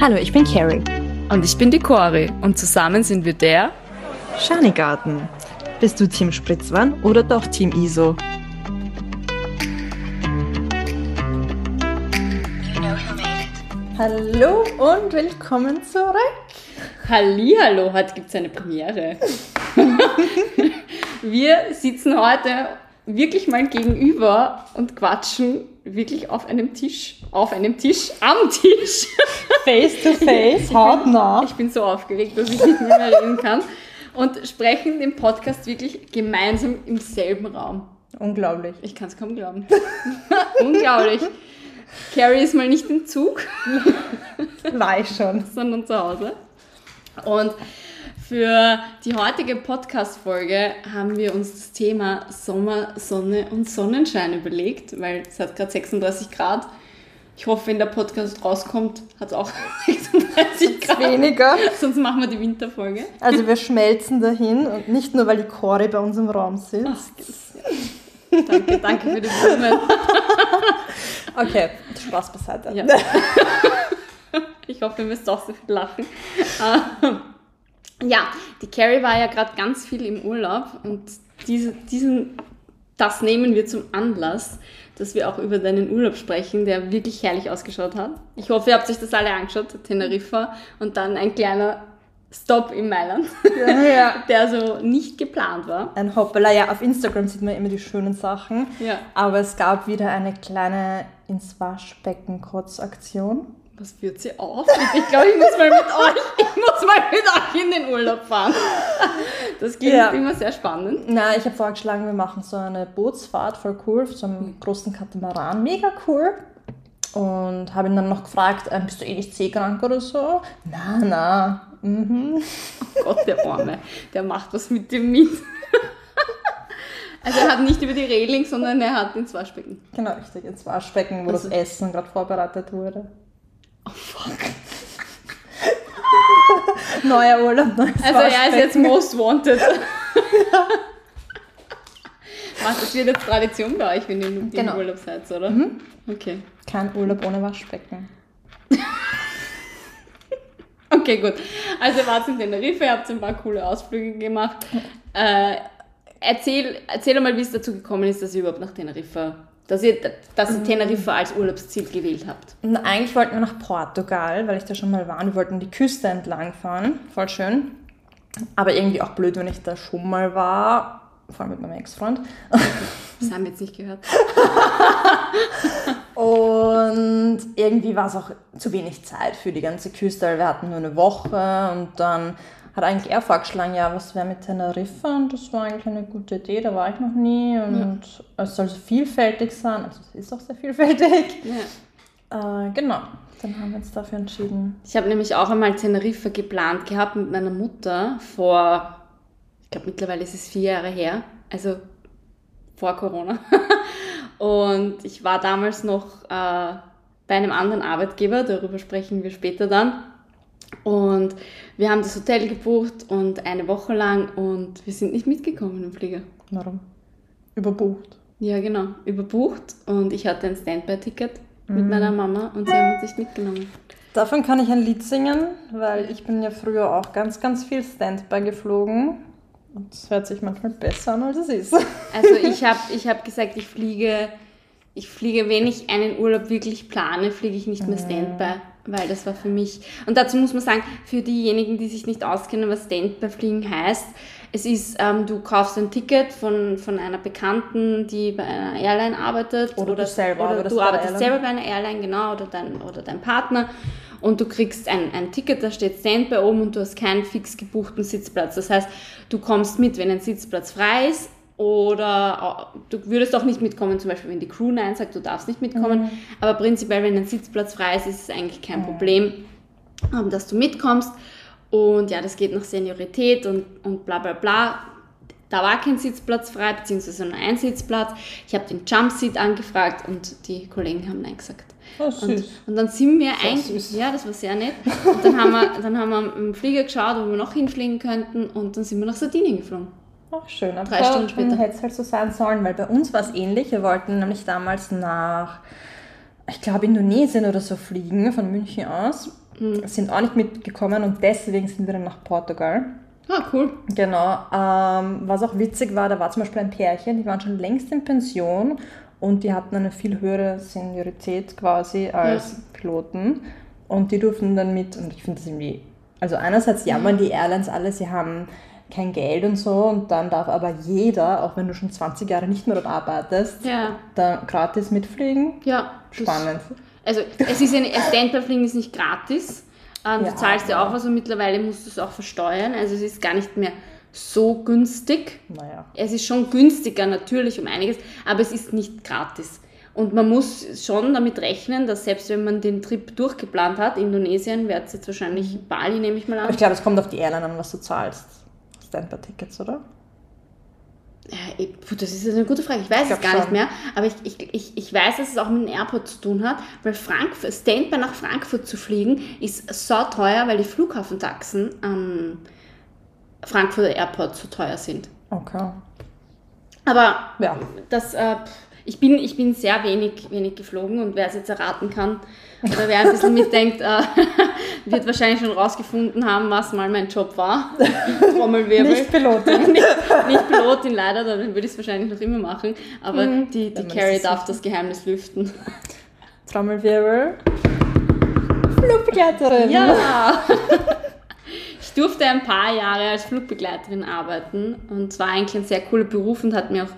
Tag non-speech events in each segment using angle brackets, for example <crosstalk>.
Hallo, ich bin Carrie. Und ich bin die Cori und zusammen sind wir der Schanigarten. Bist du Team Spritzwan oder doch Team ISO? Hallo und willkommen zurück. Hallihallo, heute gibt es eine Premiere. <laughs> wir sitzen heute wirklich mal gegenüber und quatschen wirklich auf einem Tisch, auf einem Tisch, am Tisch. <laughs> Face to face, hautnah. Ich bin so aufgeregt, dass ich nicht mehr reden kann. Und sprechen den Podcast wirklich gemeinsam im selben Raum. Unglaublich. Ich kann es kaum glauben. <laughs> Unglaublich. Carrie ist mal nicht im Zug. War ich schon. Sondern zu Hause. Und für die heutige Podcast-Folge haben wir uns das Thema Sommer, Sonne und Sonnenschein überlegt, weil es hat gerade 36 Grad. Ich hoffe, wenn der Podcast rauskommt, hat es auch <laughs> 36 Grad. Weniger. Sonst machen wir die Winterfolge. Also wir schmelzen dahin und nicht nur, weil die Cori bei uns im Raum sitzt. Ach, danke, danke für die Blumen. <laughs> okay, Spaß beiseite. Ja. <laughs> Ich hoffe, ihr müsst auch so viel lachen. Ja, die Carrie war ja gerade ganz viel im Urlaub und diese, diesen, das nehmen wir zum Anlass, dass wir auch über deinen Urlaub sprechen, der wirklich herrlich ausgeschaut hat. Ich hoffe, ihr habt euch das alle angeschaut, Teneriffa und dann ein kleiner Stop in Mailand, Ja, ja. <laughs> der so nicht geplant war. Ein Hoppala, ja, auf Instagram sieht man immer die schönen Sachen. Ja. Aber es gab wieder eine kleine ins Waschbecken Kurzaktion. Was führt sie auf? Ich glaube, ich muss mal mit euch, ich muss mal mit euch in den Urlaub fahren. Das klingt Ja. immer sehr spannend. Na, ich habe vorgeschlagen, wir machen so eine Bootsfahrt, voll cool, auf so einem großen Katamaran, mega cool. Und habe ihn dann noch gefragt, ähm, bist du eh nicht seekrank oder so? Na, na. Mhm. Gott, der Arme, der macht was mit dem mit. Also er hat nicht über die Reling, sondern er hat ins Waschbecken. Genau, richtig, ins Waschbecken, wo Also- das Essen gerade vorbereitet wurde. Oh fuck. <laughs> Neuer Urlaub, neues Also er ist jetzt most wanted. <laughs> Was, das wird jetzt Tradition bei euch, wenn ihr im Genau. Urlaub seid, oder? Okay. Kein Urlaub ohne Waschbecken. <laughs> Okay, gut. Also wart in Tenerife, ihr habt ein paar coole Ausflüge gemacht. Äh, erzähl, erzähl mal, wie es dazu gekommen ist, dass ihr überhaupt nach Teneriffa, dass ihr, dass ihr Teneriffa als Urlaubsziel gewählt habt. Und eigentlich wollten wir nach Portugal, weil ich da schon mal war. und Wir wollten die Küste entlang fahren. Voll schön. Aber irgendwie auch blöd, wenn ich da schon mal war. Vor allem mit meinem Ex-Freund. <laughs> Das haben wir jetzt nicht gehört. <laughs> Und irgendwie war es auch zu wenig Zeit für die ganze Küste. weil Wir hatten nur eine Woche und dann hat eigentlich er vorgeschlagen, ja, was wäre mit Teneriffa? Und das war eigentlich eine gute Idee, da war ich noch nie. Und es soll so vielfältig sein. Also es ist auch sehr vielfältig. Ja. Äh, genau, dann haben wir uns dafür entschieden. Ich habe nämlich auch einmal Teneriffa geplant gehabt mit meiner Mutter vor, ich glaube mittlerweile ist es vier Jahre her, also vor Corona. <laughs> Und ich war damals noch äh, bei einem anderen Arbeitgeber, darüber sprechen wir später dann. Und wir haben das Hotel gebucht und eine Woche lang und wir sind nicht mitgekommen im Flieger. Warum? Überbucht. Ja, genau, überbucht und ich hatte ein Standby-Ticket mit meiner Mama und sie haben uns nicht mitgenommen. Davon kann ich ein Lied singen, weil ich bin ja früher auch ganz, ganz viel Standby geflogen. Und es hört sich manchmal besser an, als es ist. <laughs> Also ich habe ich hab gesagt, ich fliege, ich fliege, wenn ich einen Urlaub wirklich plane, fliege ich nicht mehr Standby, weil das war für mich. Und dazu muss man sagen, für diejenigen, die sich nicht auskennen, was Standby fliegen heißt, es ist, ähm, du kaufst ein Ticket von, von einer Bekannten, die bei einer Airline arbeitet. Oder du selber oder arbeitest du arbeitest selber bei einer Airline, genau, oder dein, oder dein Partner. Und du kriegst ein, ein Ticket, da steht Standby oben und du hast keinen fix gebuchten Sitzplatz. Das heißt, du kommst mit, wenn ein Sitzplatz frei ist oder au- du würdest auch nicht mitkommen, zum Beispiel wenn die Crew Nein sagt, du darfst nicht mitkommen. Mhm. Aber prinzipiell, wenn ein Sitzplatz frei ist, ist es eigentlich kein Problem, ähm, dass du mitkommst. Und ja, das geht nach Seniorität und, und bla bla bla. Da war kein Sitzplatz frei, beziehungsweise nur ein Sitzplatz. Ich habe den Jumpseat angefragt und die Kollegen haben Nein gesagt. Oh, Und, süß. und dann sind wir eigentlich, ja, das war sehr nett. Und dann haben, wir, dann haben wir im Flieger geschaut, wo wir noch hinfliegen könnten und dann sind wir nach Sardinien geflogen. Ach, schön. Aber Drei Stunden später. hätte es halt so sein sollen, weil bei uns war es ähnlich. Wir wollten nämlich damals nach, ich glaube, Indonesien oder so fliegen, von München aus. sind auch nicht mitgekommen und deswegen sind wir dann nach Portugal. Ah, cool. Genau. Ähm, was auch witzig war, da war zum Beispiel ein Pärchen, die waren schon längst in Pension und die hatten eine viel höhere Seniorität quasi als Piloten. Und die durften dann mit, und ich finde das irgendwie, also einerseits jammern die Airlines alle, sie haben kein Geld und so und dann darf aber jeder, auch wenn du schon 20 Jahre nicht mehr dort arbeitest, Ja. da gratis mitfliegen. Ja. Spannend. Also es ist eine Standby-Fliegen ist nicht gratis. Ähm, Ja. Du zahlst ja auch was und mittlerweile musst du es auch versteuern. Also es ist gar nicht mehr so günstig. Naja. Es ist schon günstiger natürlich um einiges, aber es ist nicht gratis. Und man muss schon damit rechnen, dass selbst wenn man den Trip durchgeplant hat, Indonesien, wird es jetzt wahrscheinlich Bali, nehme ich mal Aber an. ich glaube, es kommt auf die Airline an, was du zahlst. Standby-Tickets, oder? Ja, das ist eine gute Frage. Ich weiß Ich es gar nicht schon. mehr. Aber ich, ich, ich, ich weiß, dass es auch mit dem Airport zu tun hat, weil Frankfurt, Standby nach Frankfurt zu fliegen ist so teuer, weil die Flughafentaxen am Frankfurter Airport so teuer sind. Okay. Aber Ja. das, äh, ich, bin, ich bin sehr wenig, wenig geflogen und wer es jetzt erraten kann oder wer ein bisschen mitdenkt, äh, <laughs> wird wahrscheinlich schon rausgefunden haben, was mal mein Job war. <laughs> Trommelwirbel. Nicht Pilotin. <laughs> nicht, nicht Pilotin leider, dann würde ich es wahrscheinlich noch immer machen. Aber die, Wenn die man Carrie darf das Geheimnis lüften. Trommelwirbel. Flugbegleiterin. Ja! Ich durfte ein paar Jahre als Flugbegleiterin arbeiten und es war eigentlich ein sehr cooler Beruf und hat mir auch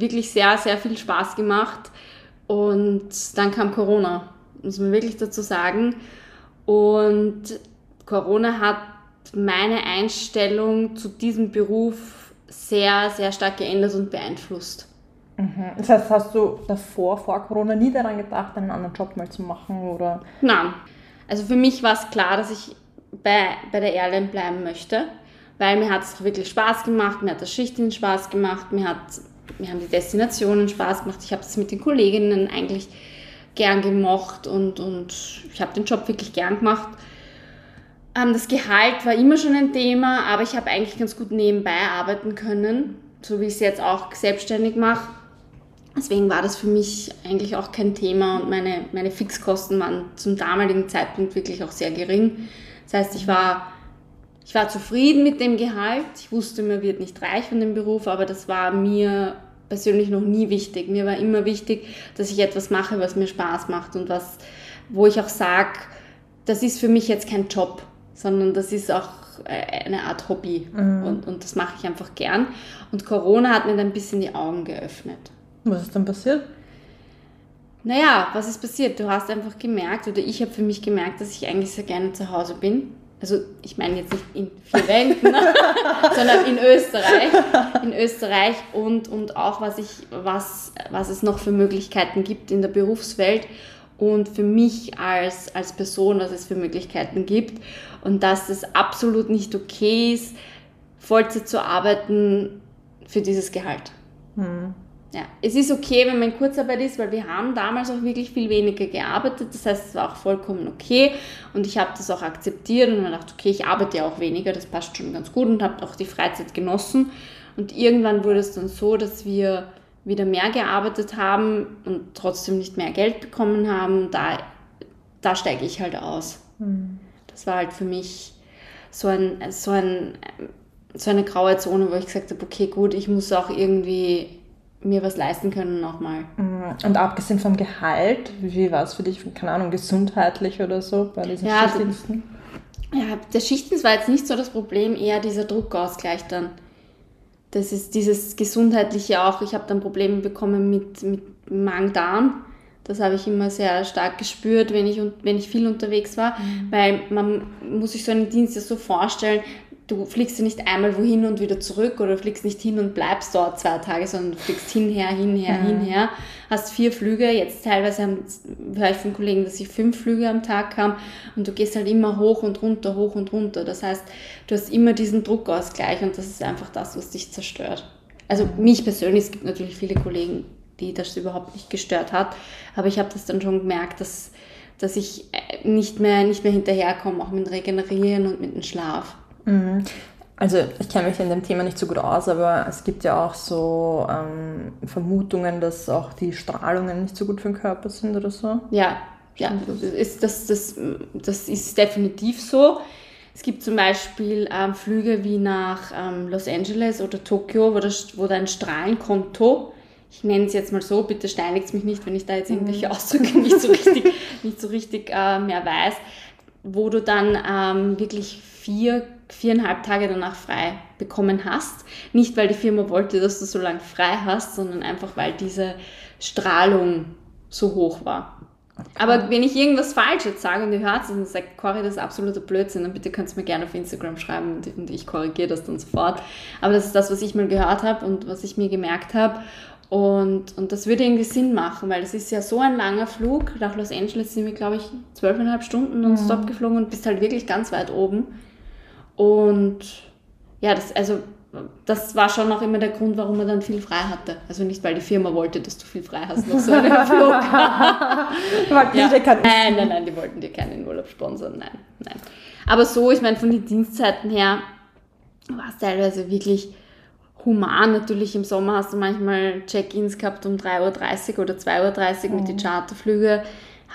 wirklich sehr, sehr viel Spaß gemacht. Und dann kam Corona, muss man wirklich dazu sagen. Und Corona hat meine Einstellung zu diesem Beruf sehr, sehr stark geändert und beeinflusst. Mhm. Das heißt, hast du davor, vor Corona, nie daran gedacht, einen anderen Job mal zu machen? Oder? Nein. Also für mich war es klar, dass ich bei, bei der Airline bleiben möchte, weil mir hat es wirklich Spaß gemacht, mir hat das Schichtdienst Spaß gemacht, mir, hat, mir haben die Destinationen Spaß gemacht, ich habe das mit den Kolleginnen eigentlich gern gemocht und, und ich habe den Job wirklich gern gemacht. Ähm, das Gehalt war immer schon ein Thema, aber ich habe eigentlich ganz gut nebenbei arbeiten können, so wie ich es jetzt auch selbstständig mache. Deswegen war das für mich eigentlich auch kein Thema und meine, meine Fixkosten waren zum damaligen Zeitpunkt wirklich auch sehr gering. Das heißt, ich war, ich war zufrieden mit dem Gehalt. Ich wusste, mir wird nicht reich von dem Beruf, aber das war mir persönlich noch nie wichtig. Mir war immer wichtig, dass ich etwas mache, was mir Spaß macht und was, wo ich auch sage, das ist für mich jetzt kein Job, sondern das ist auch äh, eine Art Hobby und, und das mache ich einfach gern. Und Corona hat mir dann ein bisschen die Augen geöffnet. Was ist dann passiert? Naja, was ist passiert? Du hast einfach gemerkt, oder ich habe für mich gemerkt, dass ich eigentlich sehr gerne zu Hause bin. Also ich meine jetzt nicht in vier Wänden, ne? <laughs> sondern in Österreich. In Österreich und, und auch, was, ich, was, was es noch für Möglichkeiten gibt in der Berufswelt und für mich als, als Person, was es für Möglichkeiten gibt. Und dass es absolut nicht okay ist, Vollzeit zu arbeiten für dieses Gehalt. Ja, es ist okay, wenn man in Kurzarbeit ist, weil wir haben damals auch wirklich viel weniger gearbeitet. Das heißt, es war auch vollkommen okay und ich habe das auch akzeptiert und mir gedacht, okay, ich arbeite ja auch weniger, das passt schon ganz gut und habe auch die Freizeit genossen. Und irgendwann wurde es dann so, dass wir wieder mehr gearbeitet haben und trotzdem nicht mehr Geld bekommen haben. Da, da steige ich halt aus. Das war halt für mich so, ein, so, ein, so eine graue Zone, wo ich gesagt habe, okay, gut, ich muss auch irgendwie mir was leisten können nochmal. Und abgesehen vom Gehalt, wie war es für dich, keine Ahnung, gesundheitlich oder so bei diesen Ja, Schichtdiensten? Ja, der Schichtdienst war jetzt nicht so das Problem, eher dieser Druckausgleich dann. Das ist dieses gesundheitliche auch. Ich habe dann Probleme bekommen mit, mit Magen-Darm. Das habe ich immer sehr stark gespürt, wenn ich, wenn ich viel unterwegs war. Weil man muss sich so einen Dienst ja so vorstellen, du fliegst ja nicht einmal wohin und wieder zurück oder fliegst nicht hin und bleibst dort zwei Tage, sondern du fliegst hinher, hinher, hinher. Hast vier Flüge. Jetzt teilweise haben, höre ich von Kollegen, dass sie fünf Flüge am Tag haben und du gehst halt immer hoch und runter, hoch und runter. Das heißt, du hast immer diesen Druckausgleich und das ist einfach das, was dich zerstört. Also mich persönlich, es gibt natürlich viele Kollegen, die das überhaupt nicht gestört hat, aber ich habe das dann schon gemerkt, dass, dass ich äh, nicht mehr, nicht mehr hinterherkomme, auch mit dem Regenerieren und mit dem Schlaf. Also ich kenne mich in dem Thema nicht so gut aus, aber es gibt ja auch so ähm, Vermutungen, dass auch die Strahlungen nicht so gut für den Körper sind oder so. Ja, Ja, das ist, das, das, das ist definitiv so. Es gibt zum Beispiel ähm, Flüge wie nach ähm, Los Angeles oder Tokio, wo, das, wo dein Strahlenkonto, ich nenne es jetzt mal so, bitte steinigt mich nicht, wenn ich da jetzt irgendwelche mhm. Ausdrücke nicht so richtig, nicht so richtig äh, mehr weiß, wo du dann ähm, wirklich vier, viereinhalb Tage danach frei bekommen hast. Nicht, weil die Firma wollte, dass du so lange frei hast, sondern einfach, weil diese Strahlung so hoch war. Aber wenn ich irgendwas falsch jetzt sage und ihr hört es und sagt, Cory, das ist absoluter Blödsinn, dann bitte könnt ihr mir gerne auf Instagram schreiben und ich korrigiere das dann sofort. Aber das ist das, was ich mal gehört habe und was ich mir gemerkt habe. Und, und das würde irgendwie Sinn machen, weil das ist ja so ein langer Flug. Nach Los Angeles sind wir, glaube ich, zwölfeinhalb Stunden nonstop mhm. geflogen und bist halt wirklich ganz weit oben. Und ja, das, also das war schon auch immer der Grund, warum man dann viel frei hatte. Also nicht, weil die Firma wollte, dass du viel frei hast nach so einem <laughs> Flug. ja. Nein, nein, nein, die wollten dir keinen Urlaub sponsern. Nein, nein. Aber so, ich meine, von den Dienstzeiten her war es teilweise wirklich human. Natürlich im Sommer hast du manchmal Check-ins gehabt um 3.30 Uhr oder 2.30 Uhr mit den mhm. Charterflügen.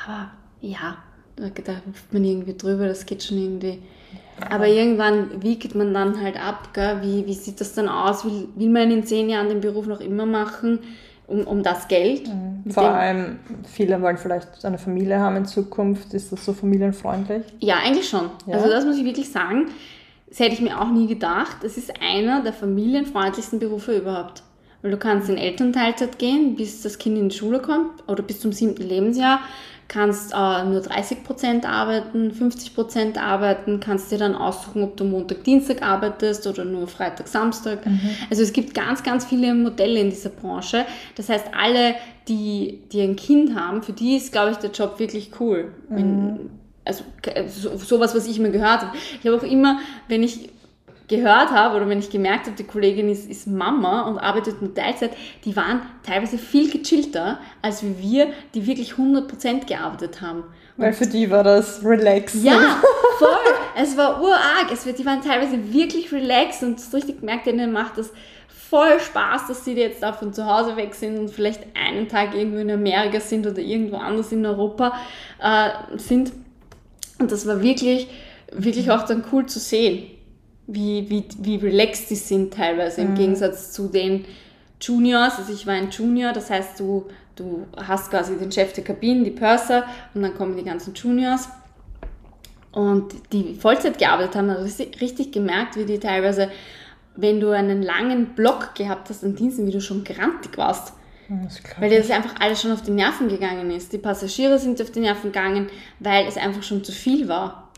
Aber ja, da, da hüpft man irgendwie drüber, das geht schon irgendwie aber irgendwann wiegt man dann halt ab, gell? Wie, wie sieht das dann aus? Will, will man in zehn Jahren den Beruf noch immer machen, um, um das Geld? Mhm. Vor allem, viele wollen vielleicht eine Familie haben in Zukunft. Ist das so familienfreundlich? Ja, eigentlich schon. Ja? Also das muss ich wirklich sagen. Das hätte ich mir auch nie gedacht. Es ist einer der familienfreundlichsten Berufe überhaupt. Weil du kannst in Elternteilzeit gehen, bis das Kind in die Schule kommt oder bis zum siebten Lebensjahr kannst äh, nur 30% arbeiten, 50% arbeiten, kannst dir dann aussuchen, ob du Montag, Dienstag arbeitest oder nur Freitag, Samstag. Mhm. Also es gibt ganz, ganz viele Modelle in dieser Branche. Das heißt, alle, die, die ein Kind haben, für die ist, glaube ich, der Job wirklich cool. Mhm. Wenn, also so, sowas, was ich immer gehört habe. Ich habe auch immer, wenn ich gehört habe oder wenn ich gemerkt habe, die Kollegin ist, ist Mama und arbeitet in Teilzeit, die waren teilweise viel gechillter als wir, die wirklich 100% gearbeitet haben. Weil für die war das relaxed. Ja, voll. Es war urarg. Es, die waren teilweise wirklich relaxed und so richtig gemerkt, ihnen macht das voll Spaß, dass sie jetzt da von zu Hause weg sind und vielleicht einen Tag irgendwo in Amerika sind oder irgendwo anders in Europa äh, sind. Und das war wirklich, wirklich auch dann cool zu sehen wie, wie, wie relaxed die sind teilweise im mhm. Gegensatz zu den Juniors. Also ich war ein Junior, das heißt, du, du hast quasi den Chef der Kabine, die Purser und dann kommen die ganzen Juniors. Und die Vollzeit gearbeitet haben, also richtig gemerkt, wie die teilweise, wenn du einen langen Block gehabt hast an Diensten, wie du schon grantig warst. Weil dir das einfach alles schon auf die Nerven gegangen ist. Die Passagiere sind auf die Nerven gegangen, weil es einfach schon zu viel war.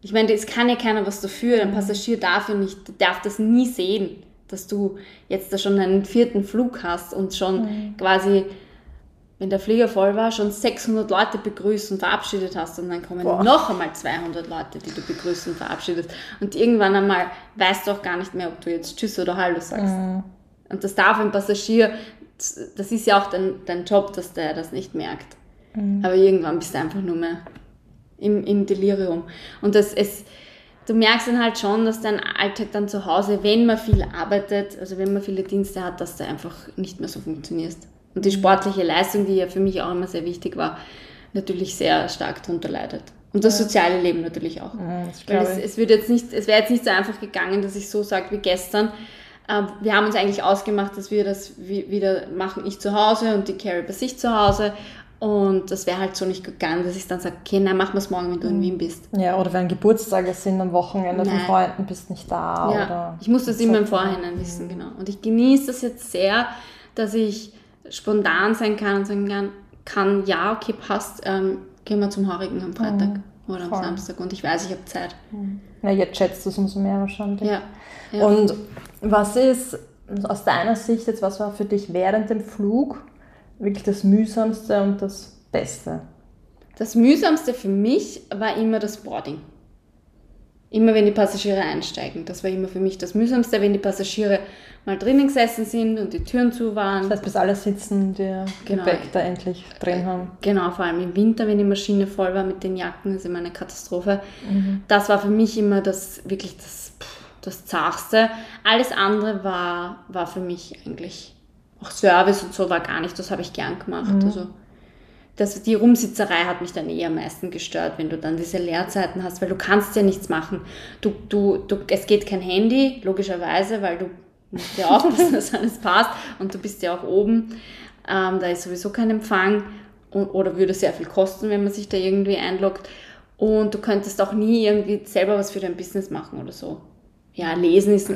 Ich meine, es kann ja keiner was dafür. Ein Passagier darf ja nicht, darf das nie sehen, dass du jetzt da schon einen vierten Flug hast und schon mhm. quasi, wenn der Flieger voll war, schon 600 Leute begrüßt und verabschiedet hast und dann kommen Boah. noch einmal 200 Leute, die du begrüßt und verabschiedest. Und irgendwann einmal weißt du auch gar nicht mehr, ob du jetzt Tschüss oder Hallo sagst. Mhm. Und das darf ein Passagier, das ist ja auch dein, dein Job, dass der das nicht merkt. Mhm. Aber irgendwann bist du einfach nur mehr im, im Delirium. Und das, es, du merkst dann halt schon, dass dein Alltag dann zu Hause, wenn man viel arbeitet, also wenn man viele Dienste hat, dass du einfach nicht mehr so funktionierst. Und die mhm. sportliche Leistung, die ja für mich auch immer sehr wichtig war, natürlich sehr stark darunter leidet. Und das soziale Leben natürlich auch. Ja, Weil es, es, wird jetzt nicht, es wäre jetzt nicht so einfach gegangen, dass ich so sage wie gestern. Ähm, wir haben uns eigentlich ausgemacht, dass wir das wieder machen, ich zu Hause und die Carrie bei sich zu Hause. Und das wäre halt so nicht gegangen, dass ich dann sage, okay, nein, machen wir es morgen, wenn du in Wien bist. Ja, oder wenn Geburtstage sind am Wochenende nein. von Freunden, bist nicht da. Ja, oder ich muss das immer im Vorhinein wissen, genau. Und ich genieße das jetzt sehr, dass ich spontan sein kann und sagen kann, kann ja, okay, passt, ähm, gehen wir zum Haarigen am Freitag mhm. oder am Voll. Samstag und ich weiß, ich habe Zeit. Mhm. Ja, jetzt schätzt du es umso mehr wahrscheinlich. Ja. ja. Und was ist aus deiner Sicht jetzt, was war für dich während dem Flug wirklich das Mühsamste und das Beste? Das Mühsamste für mich war immer das Boarding. Immer wenn die Passagiere einsteigen. Das war immer für mich das Mühsamste, wenn die Passagiere mal drinnen gesessen sind und die Türen zu waren. Das heißt, bis alle sitzen, der genau. Gepäck da endlich drin haben. Genau, vor allem im Winter, wenn die Maschine voll war mit den Jacken, das ist immer eine Katastrophe. Mhm. Das war für mich immer das wirklich das, das Zachste. Alles andere war, war für mich eigentlich auch Service und so war gar nicht, das habe ich gern gemacht. Mhm. Also das, die Rumsitzerei hat mich dann eher am meisten gestört, wenn du dann diese Leerzeiten hast, weil du kannst ja nichts machen. Du, du, du, es geht kein Handy, logischerweise, weil du musst ja aufpassen, <laughs> dass alles passt und du bist ja auch oben. Ähm, da ist sowieso kein Empfang und, oder würde sehr viel kosten, wenn man sich da irgendwie einloggt. Und du könntest auch nie irgendwie selber was für dein Business machen oder so. Ja, lesen ist,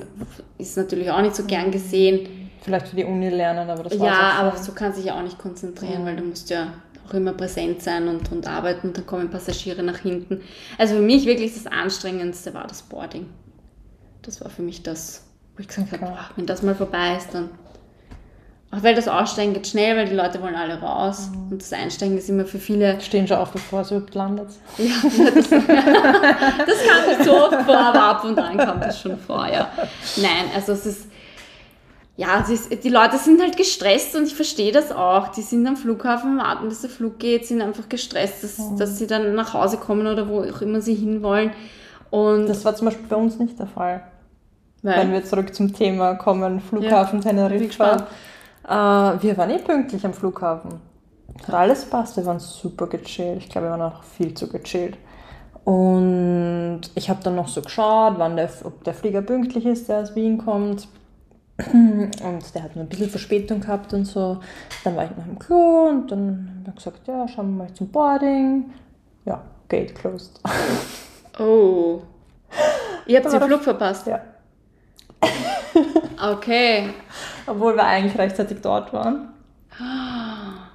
ist natürlich auch nicht so gern gesehen. Vielleicht für die Uni lernen, aber das war Ja, aber so kann sich ja auch nicht konzentrieren, mhm. weil du musst ja auch immer präsent sein und, und arbeiten und dann kommen Passagiere nach hinten. Also für mich wirklich das Anstrengendste war das Boarding. Das war für mich das, wo ich gesagt okay. habe, wenn das mal vorbei ist, dann. Auch weil das Aussteigen geht schnell, weil die Leute wollen alle raus. Mhm. Und das Einsteigen ist immer für viele. Stehen schon auf, bevor es überhaupt landet. Ja, <laughs> das, das kam nicht so oft vor, aber ab und an kam das schon vor, ja. Nein, also es ist ja, ist, die Leute sind halt gestresst und ich verstehe das auch. Die sind am Flughafen, warten, bis der Flug geht, sind einfach gestresst, dass, mhm. dass sie dann nach Hause kommen oder wo auch immer sie hinwollen. Und das war zum Beispiel bei uns nicht der Fall. Weil? Wenn wir zurück zum Thema kommen, Flughafen ja, Teneriffa. Äh, wir waren eh pünktlich am Flughafen. Hat alles passt, wir waren super gechillt. Ich glaube, wir waren auch viel zu gechillt. Und ich habe dann noch so geschaut, wann der, ob der Flieger pünktlich ist, der aus Wien kommt. <clears throat> Und der hat nur ein bisschen Verspätung gehabt und so. Dann war ich noch im Klo und dann haben wir gesagt, ja, schauen wir mal zum Boarding. Ja, Gate closed. <laughs> Oh. Ihr habt den Flug verpasst? Ja. Okay. Obwohl wir eigentlich rechtzeitig dort waren.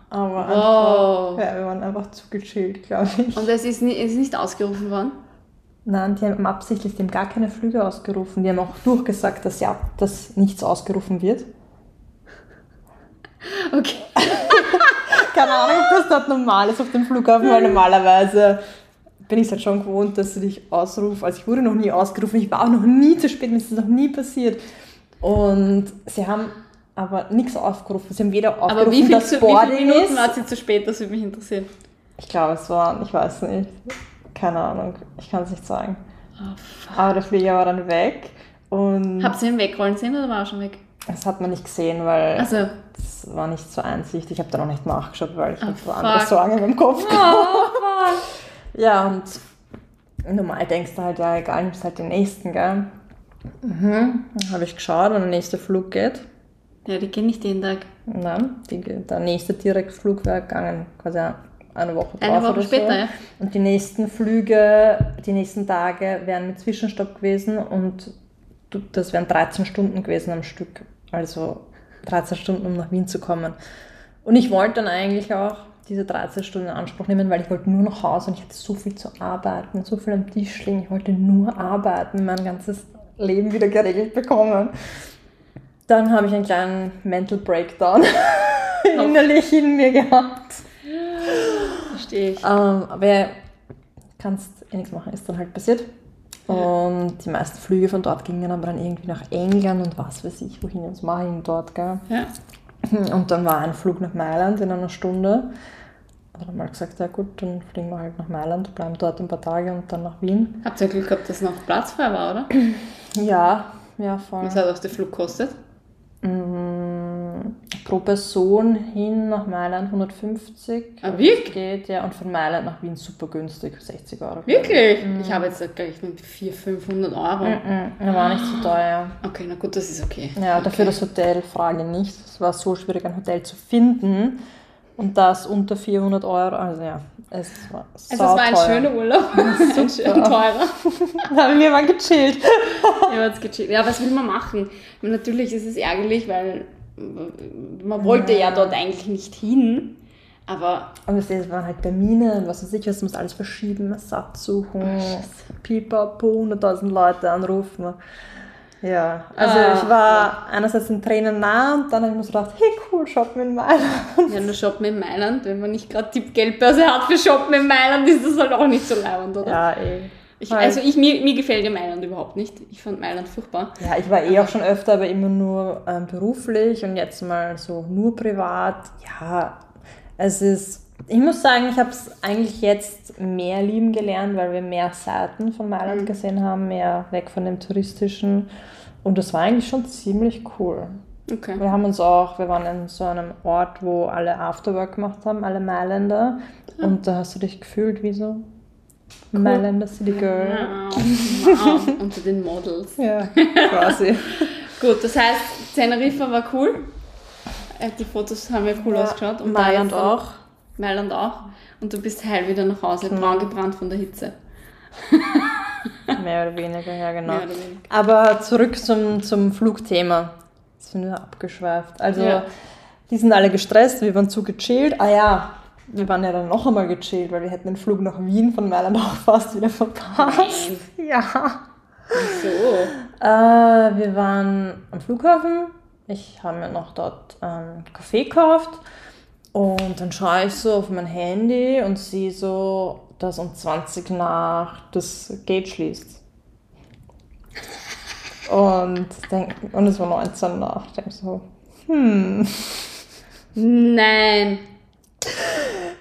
Aber wow. einfach, ja, wir waren einfach zu gechillt, glaube ich. Und es ist, nicht, ist nicht ausgerufen worden? Nein, die haben absichtlich haben gar keine Flüge ausgerufen. Die haben auch durchgesagt, dass ja, dass nichts ausgerufen wird. Okay. <laughs> keine Ahnung, ob das dort normal ist auf dem Flughafen, weil normalerweise bin ich es halt schon gewohnt, dass sie dich ausrufen. Also ich wurde noch nie ausgerufen, ich war auch noch nie zu spät, mir ist das noch nie passiert. Und sie haben aber nichts aufgerufen. Sie haben weder aufgerufen, aber wie viel dass zu, wie viele Minuten ist. war sie zu spät, das würde mich interessieren. Ich glaube, es waren, ich weiß nicht, keine Ahnung, ich kann es nicht sagen. Oh, aber der Flieger war dann weg. Und Habt ihr ihn wegrollen sehen oder war er schon weg? Das hat man nicht gesehen, weil also. das war nicht so einsichtig. Ich habe da noch nicht nachgeschaut, weil ich oh, hatte andere Sorgen im Kopf oh, Ja, und normal denkst du halt, ja, egal, nimmst halt den nächsten, gell? Mhm. Dann habe ich geschaut, wann der nächste Flug geht. Ja, die gehen nicht jeden Tag. Nein, die, der nächste Direktflug wäre gegangen, quasi eine Woche drauf Eine Woche später, so. ja. Und die nächsten Flüge, die nächsten Tage wären mit Zwischenstopp gewesen und das wären 13 Stunden gewesen am Stück. Also 13 Stunden, um nach Wien zu kommen. Und ich wollte dann eigentlich auch diese 13 Stunden in Anspruch nehmen, weil ich wollte nur nach Hause und ich hatte so viel zu arbeiten, so viel am Tisch liegen. Ich wollte nur arbeiten, mein ganzes Leben wieder geregelt bekommen. Dann habe ich einen kleinen Mental Breakdown <laughs> innerlich in mir gehabt. Verstehe ich. Ähm, aber kannst eh nichts machen, ist dann halt passiert. Und die meisten Flüge von dort gingen aber dann irgendwie nach England und was weiß ich, wohin jetzt mache ich dort, gell? Ja. Und dann war ein Flug nach Mailand in einer Stunde. Und dann haben wir gesagt, ja gut, dann fliegen wir halt nach Mailand, bleiben dort ein paar Tage und dann nach Wien. Habt ihr Glück gehabt, dass noch Platz frei war, oder? Ja, ja, voll. Was hat auch der Flug gekostet? Mm, pro Person hin nach Mailand 150. Ah, wirklich? Geht, ja, und von Mailand nach Wien super günstig, 60 Euro. Wirklich? Mhm. Ich habe jetzt gleich mit 400, 500 Euro. Mhm, mhm. war nicht so teuer. Okay, na gut, das ist okay. Ja, okay. dafür das Hotel, Frage nicht. Es war so schwierig, ein Hotel zu finden. Und das unter 400 Euro, also ja, es war Also es war ein teuer. schöner Urlaub, <laughs> ein schön teurer. wir waren gechillt. <laughs> wir waren gechillt. Ja, was will man machen? Natürlich ist es ärgerlich, weil man wollte ja, ja dort eigentlich nicht hin. Aber. Und es waren halt Termine, was weiß ich, was muss alles verschieben, Satz suchen, pipapo, 100.000 Leute anrufen. Ja, also ah, ich war einerseits in Tränen nah und dann habe ich mir so gedacht, hey cool, shoppen in Mailand. Ja, nur shoppen in Mailand, wenn man nicht gerade die Geldbörse hat für shoppen in Mailand, ist das halt auch nicht so leibend, oder? Ja, eh. Ich, also ich, mir, mir gefällt ja Mailand überhaupt nicht. Ich fand Mailand furchtbar. Ja, ich war eh auch schon öfter, aber immer nur ähm, beruflich und jetzt mal so nur privat. Ja, es ist ich muss sagen, ich habe es eigentlich jetzt mehr lieben gelernt, weil wir mehr Seiten von Mailand mhm. gesehen haben, mehr weg von dem touristischen. Und das war eigentlich schon ziemlich cool. Okay. Wir haben uns auch, wir waren in so einem Ort, wo alle Afterwork gemacht haben, alle Mailänder. Und da hast du dich gefühlt wie so Mailänder City Girl. Wow. wow. <laughs> Unter den Models. Ja, quasi. <laughs> Gut, das heißt, Teneriffa war cool. Äh, Die Fotos haben ja cool ausgeschaut. Und Mailand auch. Mailand auch. Und du bist heil wieder nach Hause, braun gebrannt von der Hitze. Mehr oder weniger, ja genau. Weniger. Aber zurück zum, zum Flugthema. Jetzt sind wir abgeschweift. Also, Ja. die sind alle gestresst, wir waren zu gechillt. Ah ja, wir waren ja dann noch einmal gechillt, weil wir hätten den Flug nach Wien von Mailand auch fast wieder verpasst. <laughs> Ja. So. Äh, wir waren am Flughafen. Ich habe mir noch dort ähm, Kaffee gekauft. Und dann schaue ich so auf mein Handy und sehe so, dass um 20 nach das Gate schließt. Und, denk, und es war 19 nach. Ich denke so, hm. Nein.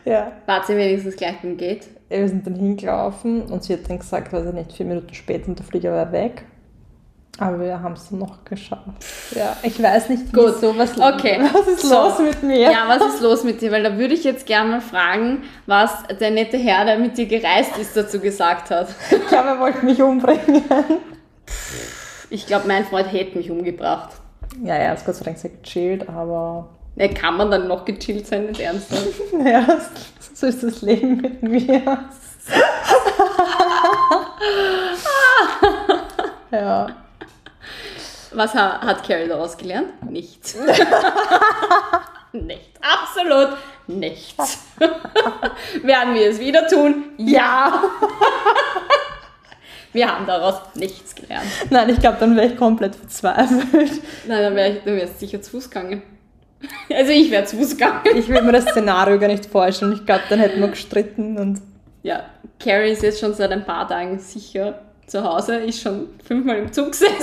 Ja. Wart ihr wenigstens gleich beim Gate? Wir sind dann hingelaufen und sie hat dann gesagt, weiß ich nicht, vier Minuten später und der Flieger war weg. Aber wir haben es noch geschafft. Ja, ich weiß nicht, Gut. wieso, was, Okay. <laughs> was ist So. los mit mir? Ja, was ist los mit dir? Weil da würde ich jetzt gerne mal fragen, was der nette Herr, der mit dir gereist ist, dazu gesagt hat. Ich glaube, er wollte mich umbringen. Ich glaube, mein Freund hätte mich umgebracht. Ja, er ist Gott sei Dank sehr gechillt, aber Ne, kann man dann noch gechillt sein, nicht ernsthaft? <laughs> ja, so ist das Leben mit mir. <laughs> ja. Was ha hat Carrie daraus gelernt? Nichts. <laughs> nichts. Absolut nichts. <laughs> Werden wir es wieder tun? Ja. <laughs> wir haben daraus nichts gelernt. Nein, ich glaube, dann wäre ich komplett verzweifelt. Nein, dann wäre ich dann sicher zu Fuß gegangen. Also ich wäre zu Fuß gegangen. Ich will mir das Szenario gar nicht vorstellen. Ich glaube, dann hätten wir gestritten und Ja, Carrie ist jetzt schon seit ein paar Tagen sicher zu Hause, ist schon fünfmal im Zug gesessen,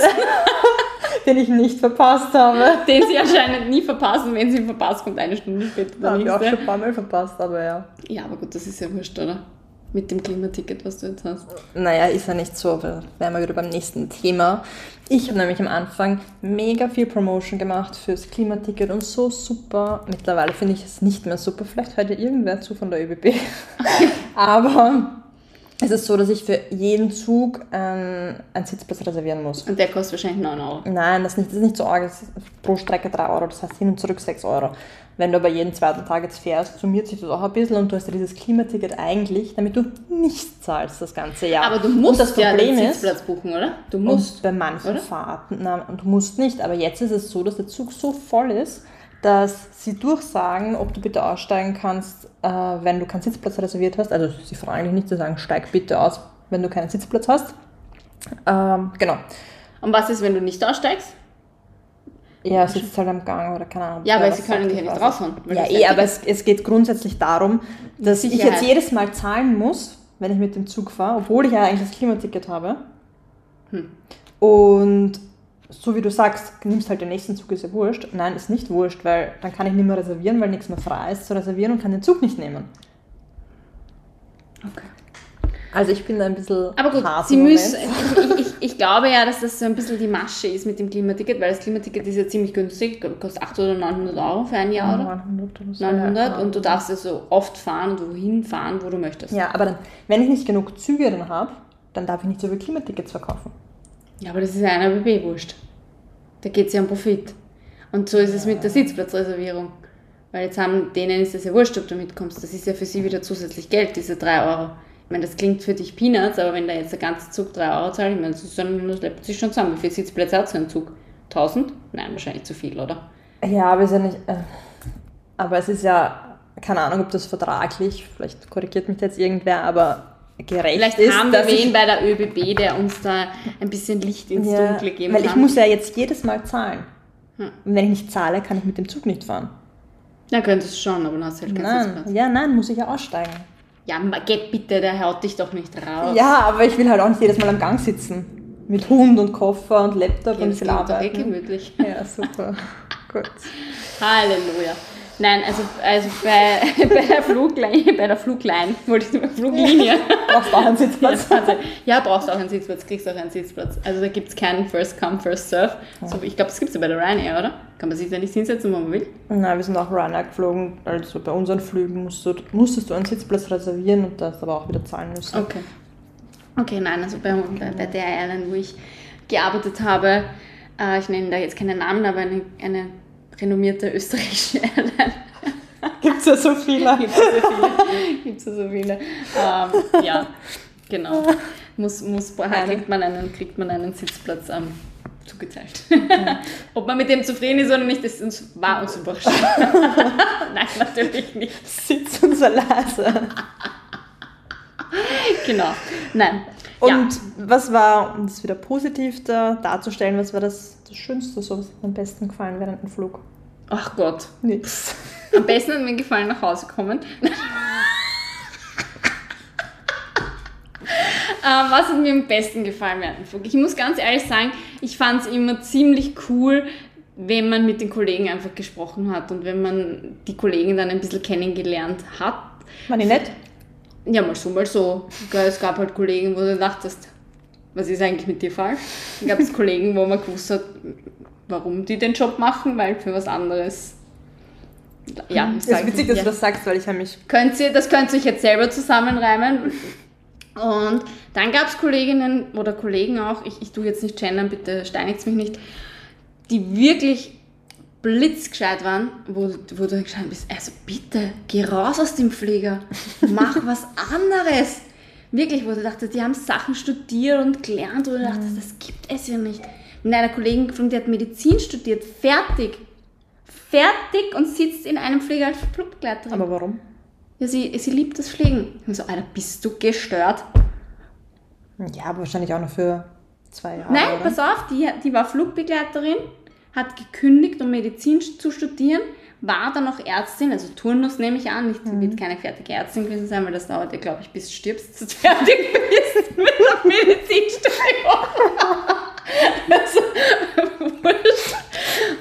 <laughs> den ich nicht verpasst habe. <laughs> den sie anscheinend nie verpassen. Wenn sie ihn verpasst, kommt eine Stunde später der Habe ich auch schon nächste. ein paar Mal verpasst, aber ja. Ja, aber gut, das ist ja wurscht, oder? Mit dem Klimaticket, was du jetzt hast. Naja, ist ja nicht so, aber wären wir wieder beim nächsten Thema. Ich habe nämlich am Anfang mega viel Promotion gemacht fürs Klimaticket und so super. Mittlerweile finde ich es nicht mehr super. Vielleicht hört ja irgendwer zu von der ÖBB. <laughs> aber es ist so, dass ich für jeden Zug ähm, einen Sitzplatz reservieren muss. Und der kostet wahrscheinlich 9 Euro. Nein, das ist nicht, das ist nicht so arg. Das ist pro Strecke 3 Euro, das heißt hin und zurück 6 Euro. Wenn du aber jeden zweiten Tag jetzt fährst, summiert sich das auch ein bisschen und du hast ja dieses Klimaticket eigentlich, damit du nichts zahlst das ganze Jahr. Aber du musst und das ja Problem den ist, Sitzplatz buchen, oder? Du musst. bei manchen oder? Fahrten, nein, du musst nicht, aber jetzt ist es so, dass der Zug so voll ist, dass sie durchsagen, ob du bitte aussteigen kannst, äh, wenn du keinen Sitzplatz reserviert hast. Also sie fragen dich nicht, sie sagen, steig bitte aus, wenn du keinen Sitzplatz hast. Ähm, genau. Und was ist, wenn du nicht aussteigst? Ja, sitzt halt am Gang oder keine Ahnung. Ja, was sie können dich ja ich nicht raushauen, Ja, eh, aber es, es geht grundsätzlich darum, dass ich Sicherheit. jetzt jedes Mal zahlen muss, wenn ich mit dem Zug fahre, obwohl ich ja eigentlich das Klimaticket habe. Hm. Und so wie du sagst, nimmst halt den nächsten Zug, ist ja wurscht. Nein, ist nicht wurscht, weil dann kann ich nicht mehr reservieren, weil nichts mehr frei ist zu reservieren und kann den Zug nicht nehmen. Okay. Also ich bin da ein bisschen Aber gut, hart sie im müssen. Ich, ich, ich glaube ja, dass das so ein bisschen die Masche ist mit dem Klimaticket, weil das Klimaticket ist ja ziemlich günstig, kostet 800 oder 900 Euro für ein Jahr, oder? 900 oder so. 900 ja. und du darfst ja so oft fahren und wohin fahren, wo du möchtest. Ja, aber dann, wenn ich nicht genug Züge dann habe, dann darf ich nicht so viele Klimatickets verkaufen. Ja, aber das ist ja einer BB wurscht. Da geht es ja um Profit. Und so ist es mit der Sitzplatzreservierung. Weil jetzt haben denen ist es ja wurscht, ob du mitkommst. Das ist ja für sie wieder zusätzlich Geld, diese 3 Euro. Ich meine, das klingt für dich Peanuts, aber wenn da jetzt der ganze Zug 3 Euro zahlt, ich meine, das, ist dann, das läppt sich schon zusammen. Wie viele Sitzplätze hat so ein Zug? 1000? Nein, wahrscheinlich zu viel, oder? Ja, aber ist ja nicht. Äh, aber es ist ja, keine Ahnung, ob das vertraglich, vielleicht korrigiert mich jetzt irgendwer, aber gerecht Vielleicht ist. haben wir wen bei der ÖBB, der uns da ein bisschen Licht ins ja, Dunkle geben Weil kann. ich muss ja jetzt jedes Mal zahlen. Hm. Und wenn ich nicht zahle, kann ich mit dem Zug nicht fahren. Na, könntest du schon, aber dann hast du halt keinen Nein, ja, nein, muss ich ja aussteigen. Ja, ma- geh bitte, der haut dich doch nicht raus. Ja, aber ich will halt auch nicht jedes Mal am Gang sitzen. Mit Hund und Koffer und Laptop Ja, und das viel klingt doch eh gemütlich. Ja, super. <laughs> Gut. Halleluja. Nein, also, also bei, <laughs> bei, der Flugline, bei der Flugline, wollte ich sagen, Fluglinie. Brauchst du auch einen Sitzplatz? Ja, brauchst du auch einen Sitzplatz, kriegst auch einen Sitzplatz. Also da gibt es keinen First Come, First Serve. So, ich glaube, das gibt es ja bei der Ryanair, oder? Kann man sich da nicht hinsetzen, wo man will? Nein, wir sind auch Ryanair geflogen. Also bei unseren Flügen musst du, musstest du einen Sitzplatz reservieren und das aber auch wieder zahlen müssen. Okay. Okay, nein, also bei, bei, bei der Airline, wo ich gearbeitet habe, äh, ich nenne da jetzt keine Namen, aber eine, eine renommierte österreichische Airline. Gibt es ja so viele. Gibt es ja so viele. Gibt's ja, so viele. Ähm, ja, genau. Muss, muss, kriegt, man einen, kriegt man einen Sitzplatz ähm, zugeteilt. Ja. <laughs> Ob man mit dem zufrieden ist oder nicht, das uns, war uns wurscht. <laughs> Nein, natürlich nicht. Sitz unser leise. genau. Nein. Und ja. was war, um das wieder positiv da, darzustellen, was war das, das Schönste, so was hat am besten gefallen während dem Flug? Ach Gott. Nix. Am besten hat mir gefallen, nach Hause kommen. <laughs> ähm, was hat mir am besten gefallen während dem? Ich muss ganz ehrlich sagen, ich fand es immer ziemlich cool, wenn man mit den Kollegen einfach gesprochen hat und wenn man die Kollegen dann ein bisschen kennengelernt hat. War die nett? Ja, mal so, mal so. Es gab halt Kollegen, wo du dachtest, was ist eigentlich mit dir falsch? Dann gab es Kollegen, wo man gewusst hat, warum die den Job machen, weil für was anderes. Ja, ich ist witzig, dass ja. du das sagst, weil ich habe mich. Könnt ihr, das könnt ihr euch jetzt selber zusammenreimen. Und dann gab es Kolleginnen oder Kollegen auch, ich, ich tue jetzt nicht gendern, bitte steinigt mich nicht, die wirklich blitzgescheit waren, wo, wo du gescheit bist, also bitte, geh raus aus dem Flieger, mach <laughs> was anderes. Wirklich, wo du dachtest, die haben Sachen studiert und gelernt, wo du dachtest, das gibt es ja nicht. Mit einer Kollegin gefragt, die hat Medizin studiert, fertig. Fertig und sitzt in einem Flieger als Flugbegleiterin. Aber warum? Ja, sie, sie liebt das Fliegen. Und so, Alter, bist du gestört? Ja, aber wahrscheinlich auch noch für zwei Jahre. Nein, oder? pass auf, die, die war Flugbegleiterin hat gekündigt, um Medizin zu studieren, war dann noch Ärztin, also Turnus nehme ich an, nicht, mhm. wird keine fertige Ärztin gewesen sein, weil das dauert ja, glaube ich, bis du stirbst, dass du <laughs> fertig bist mit dem Medizinstudium. <laughs> also,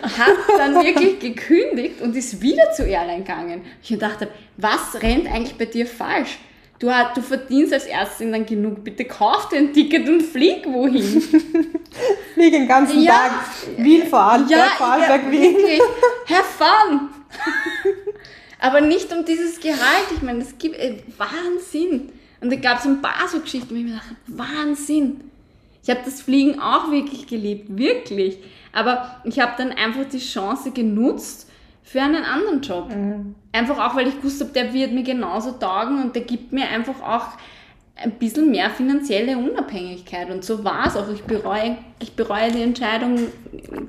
hat dann wirklich gekündigt und ist wieder zu Airline gegangen. Ich dachte, was rennt eigentlich bei dir falsch? Du, du verdienst als Ärztin dann genug, bitte kauf dir ein Ticket und flieg wohin. <laughs> flieg den ganzen ja, Tag Wien fahren, ja, Vorarlberg ja, Wien. Wirklich, <laughs> have fun! Aber nicht um dieses Gehalt, ich meine, das gibt äh, Wahnsinn. Und da gab es ein paar so Geschichten, wo ich mir dachte, Wahnsinn. Ich habe das Fliegen auch wirklich geliebt, wirklich. Aber ich habe dann einfach die Chance genutzt, für einen anderen Job. Mhm. Einfach auch, weil ich gewusst habe, der wird mir genauso taugen und der gibt mir einfach auch ein bisschen mehr finanzielle Unabhängigkeit. Und so war es auch. Ich bereue, ich bereue die Entscheidung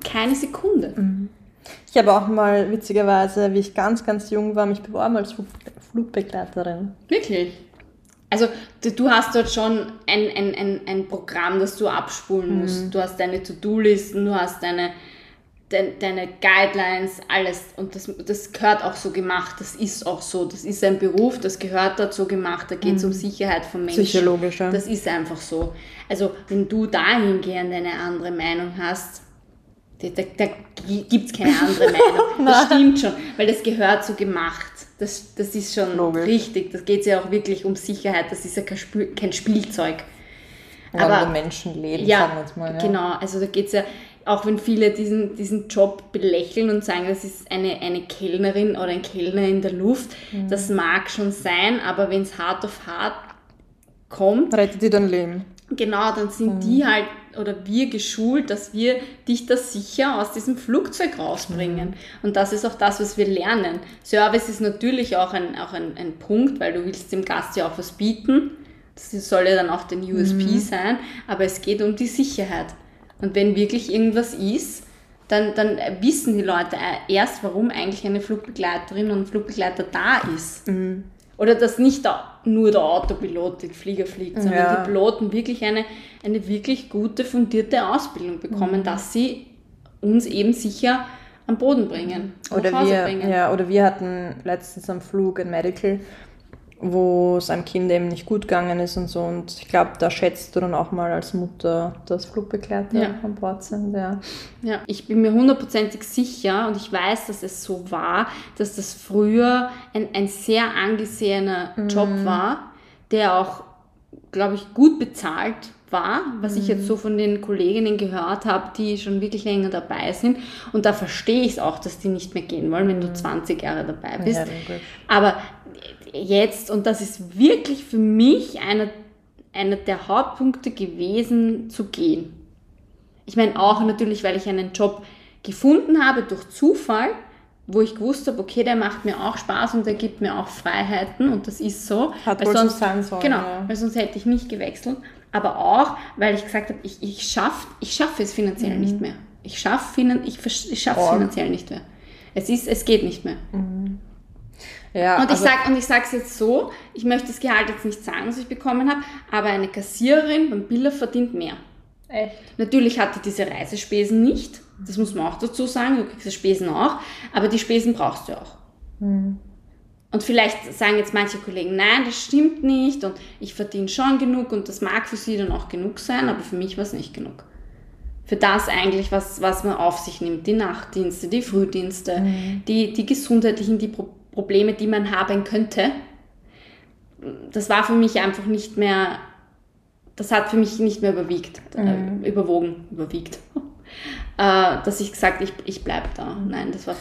keine Sekunde. Mhm. Ich habe auch mal witzigerweise, wie ich ganz, ganz jung war, mich beworben als Flugbegleiterin. Wirklich? Also du hast dort schon ein, ein, ein, ein Programm, das du abspulen musst. Mhm. Du hast deine To-Do-Listen, du hast deine de, deine Guidelines, alles. Und das, das gehört auch so gemacht. Das ist auch so. Das ist ein Beruf, das gehört dazu gemacht. Da geht es mhm. um Sicherheit von Menschen. Psychologisch, ja. Das ist einfach so. Also, wenn du dahingehend eine andere Meinung hast, da, da, da gibt es keine andere <laughs> Meinung. das stimmt schon, weil das gehört so gemacht. Das, das ist schon Logisch. richtig. Das geht ja auch wirklich um Sicherheit. Das ist ja kein, Spiel, kein Spielzeug. Aber Menschenleben, ja, sagen wir jetzt mal. Ja. Genau, also da geht es ja, auch wenn viele diesen, diesen Job belächeln und sagen, das ist eine, eine Kellnerin oder ein Kellner in der Luft, mhm. das mag schon sein, aber wenn es hart auf hart kommt. Rettet dir dein Leben. Genau, dann sind mhm. die halt oder wir geschult, dass wir dich da sicher aus diesem Flugzeug rausbringen. Mhm. Und das ist auch das, was wir lernen. Service ist natürlich auch ein, auch ein, ein Punkt, weil du willst dem Gast ja auch was bieten. Das soll ja dann auch den USP mhm. sein, aber es geht um die Sicherheit. Und wenn wirklich irgendwas ist, dann, dann wissen die Leute erst, warum eigentlich eine Flugbegleiterin und ein Flugbegleiter da ist. Mhm. Oder dass nicht nur der Autopilot den Flieger fliegt, sondern ja. die Piloten wirklich eine, eine wirklich gute, fundierte Ausbildung bekommen, mhm. dass sie uns eben sicher am Boden bringen. Oder wir, bringen. Ja, oder wir hatten letztens am Flug ein Medical wo es einem Kind eben nicht gut gegangen ist und so. Und ich glaube, da schätzt du dann auch mal als Mutter, dass Flugbegleiter Ja. an Bord sind. Ja. Ja, ich bin mir hundertprozentig sicher und ich weiß, dass es so war, dass das früher ein, ein sehr angesehener Job war, der auch, glaube ich, gut bezahlt war, was ich jetzt so von den Kolleginnen gehört habe, die schon wirklich länger dabei sind. Und da verstehe ich es auch, dass die nicht mehr gehen wollen, wenn du 20 Jahre dabei bist. Ja. Aber jetzt, und das ist wirklich für mich einer, einer der Hauptpunkte gewesen, zu gehen. Ich meine auch natürlich, weil ich einen Job gefunden habe durch Zufall, wo ich gewusst habe, okay, der macht mir auch Spaß und der gibt mir auch Freiheiten und das ist so. Hat Weil wohl so sonst, sein sollen, Genau, ja. weil sonst hätte ich nicht gewechselt. Aber auch, weil ich gesagt habe, ich, ich schaffe ich schaff es finanziell nicht mehr. Ich schaffe ich, ich schaff es finanziell nicht mehr. Es, ist, es geht nicht mehr. Ja, Und ich also- sag und ich sage es jetzt so, ich möchte das Gehalt jetzt nicht sagen, was ich bekommen habe, aber eine Kassiererin beim Biller verdient mehr. Echt? Natürlich hat die diese Reisespesen nicht, das muss man auch dazu sagen, du kriegst die Spesen auch, aber die Spesen brauchst du auch. Und vielleicht sagen jetzt manche Kollegen, nein, das stimmt nicht und ich verdiene schon genug und das mag für sie dann auch genug sein, aber für mich war es nicht genug. Für das eigentlich, was, was man auf sich nimmt, die Nachtdienste, die Frühdienste, die, die gesundheitlichen die Pro Probleme, die man haben könnte, das war für mich einfach nicht mehr, das hat für mich nicht mehr überwiegt, äh, überwogen, überwiegt. Äh, dass ich gesagt ich, ich bleibe da. Nein, das war.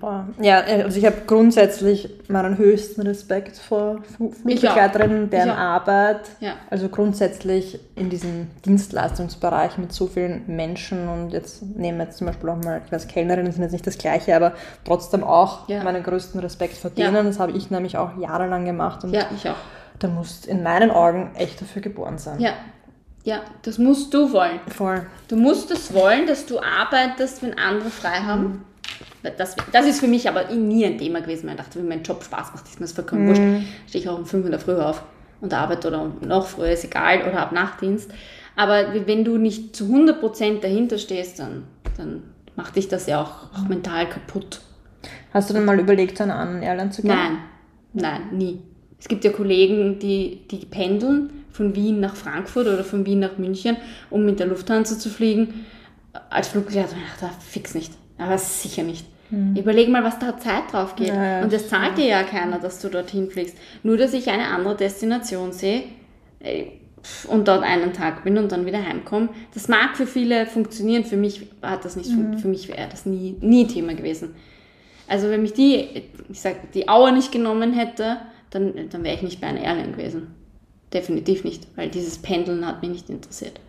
Boah. Ja, also ich habe grundsätzlich meinen höchsten Respekt vor Fl- Flugbegleiterinnen, deren Ich. Arbeit. Ja. Also grundsätzlich in diesem Dienstleistungsbereich mit so vielen Menschen und jetzt nehmen wir jetzt zum Beispiel auch mal als Kellnerinnen sind jetzt nicht das Gleiche, aber trotzdem auch Ja. meinen größten Respekt vor Ja. denen. Das habe ich nämlich auch jahrelang gemacht und Ja, ich auch. da musst in meinen Augen echt dafür geboren sein. Ja. Ja, das musst du wollen. Voll. Du musst es wollen, dass du arbeitest, wenn andere frei haben. Das, das ist für mich aber nie ein Thema gewesen, ich dachte, wenn mein Job Spaß macht, ist mir das vollkommen wurscht. Stehe ich auch um 5 in der Früh auf und arbeite oder noch früher, ist egal, oder ab Nachtdienst. Aber wenn du nicht zu 100% dahinter stehst, dann, dann macht dich das ja auch, auch mental kaputt. Hast du denn mal überlegt, zu einer anderen Airline zu gehen? Nein, nein, nie. Es gibt ja Kollegen, die, die pendeln von Wien nach Frankfurt oder von Wien nach München, um mit der Lufthansa zu fliegen. Als Flugbegleiter, ach, da fix nicht. Aber sicher nicht. Überleg mal, was da Zeit drauf geht. Hm. Ja, ja, Und das zahlt dir ja keiner, dass du dorthin fliegst. Nur, dass ich eine andere Destination sehe und dort einen Tag bin und dann wieder heimkomme. Das mag für viele funktionieren. Für mich hat das nicht, fun- für mich wäre das nie, nie Thema gewesen. Also wenn mich die, ich sag, die Auer nicht genommen hätte, dann, dann wäre ich nicht bei einer Airline gewesen. Definitiv nicht, weil dieses Pendeln hat mich nicht interessiert.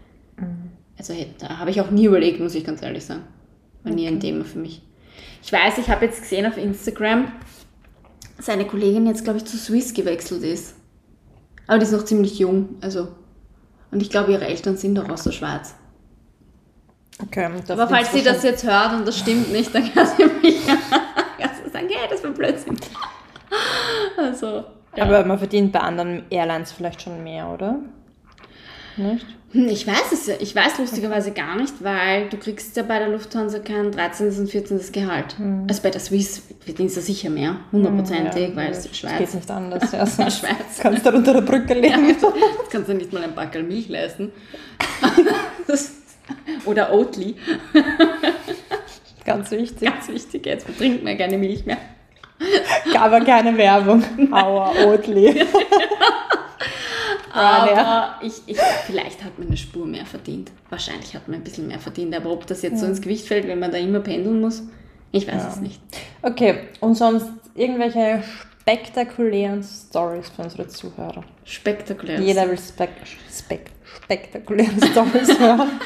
Also hätte- da habe ich auch nie überlegt, muss ich ganz ehrlich sagen. War nie ein Thema für mich. Ich weiß, ich habe jetzt gesehen auf Instagram, dass eine Kollegin jetzt, glaube ich, zu Swiss gewechselt ist. Aber die ist noch ziemlich jung, also. Und ich glaube, ihre Eltern sind auch aus der Schweiz. Okay, Aber falls sie das jetzt hört und das stimmt nicht, dann kann sie mich <laughs> kann sie sagen, hey, das war Blödsinn. Also, ja. Aber man verdient bei anderen Airlines vielleicht schon mehr, oder? Nicht? Ich weiß es ja. Ich weiß lustigerweise gar nicht, weil du kriegst ja bei der Lufthansa kein 13. und 14. Gehalt. Also bei der Swiss verdienst du sicher mehr, hundertprozentig, weil es Das Schweiz geht nicht anders. Ja, <laughs> sonst Schweiz. kannst du unter der Brücke leben. Jetzt <laughs> kannst du nicht mal ein Backel Milch leisten. <laughs> Oder Oatly, Ganz wichtig. ganz wichtig, jetzt trinkt man keine Milch mehr. <laughs> Gab aber keine Werbung. Aua, Oatly. <laughs> Aber ich, ich, vielleicht hat man eine Spur mehr verdient. Wahrscheinlich hat man ein bisschen mehr verdient. Aber ob das jetzt so ins Gewicht fällt, wenn man da immer pendeln muss, ich weiß es nicht. Okay, und sonst irgendwelche spektakulären Stories für unsere Zuhörer. Spektakulär. Jeder will spek spek spektakuläre Stories hören. <laughs>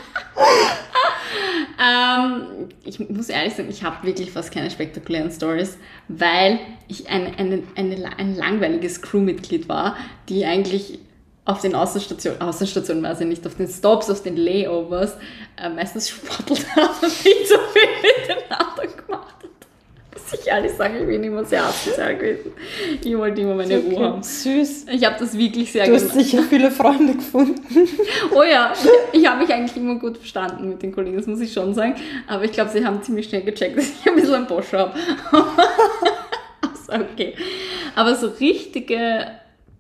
Ähm, ich muss ehrlich sagen, ich habe wirklich fast keine spektakulären Stories, weil ich ein, eine, eine, ein langweiliges Crewmitglied war, die eigentlich auf den Außenstationen, Außenstationen war sie nicht, auf den Stops, auf den Layovers, äh, meistens sportelt <laughs> hat und viel zu viel mit den anderen gemacht ich ehrlich sagen, ich bin immer sehr asozial gewesen. Ich wollte immer meine Ruhe Okay, haben. süß. Ich habe das wirklich sehr Du hast gemacht. sicher viele Freunde gefunden. <laughs> Oh ja, ich, ich habe mich eigentlich immer gut verstanden mit den Kollegen, das muss ich schon sagen. Aber ich glaube, sie haben ziemlich schnell gecheckt, <laughs> dass ich ein bisschen einen Bosch habe. <laughs> also okay. Aber so richtige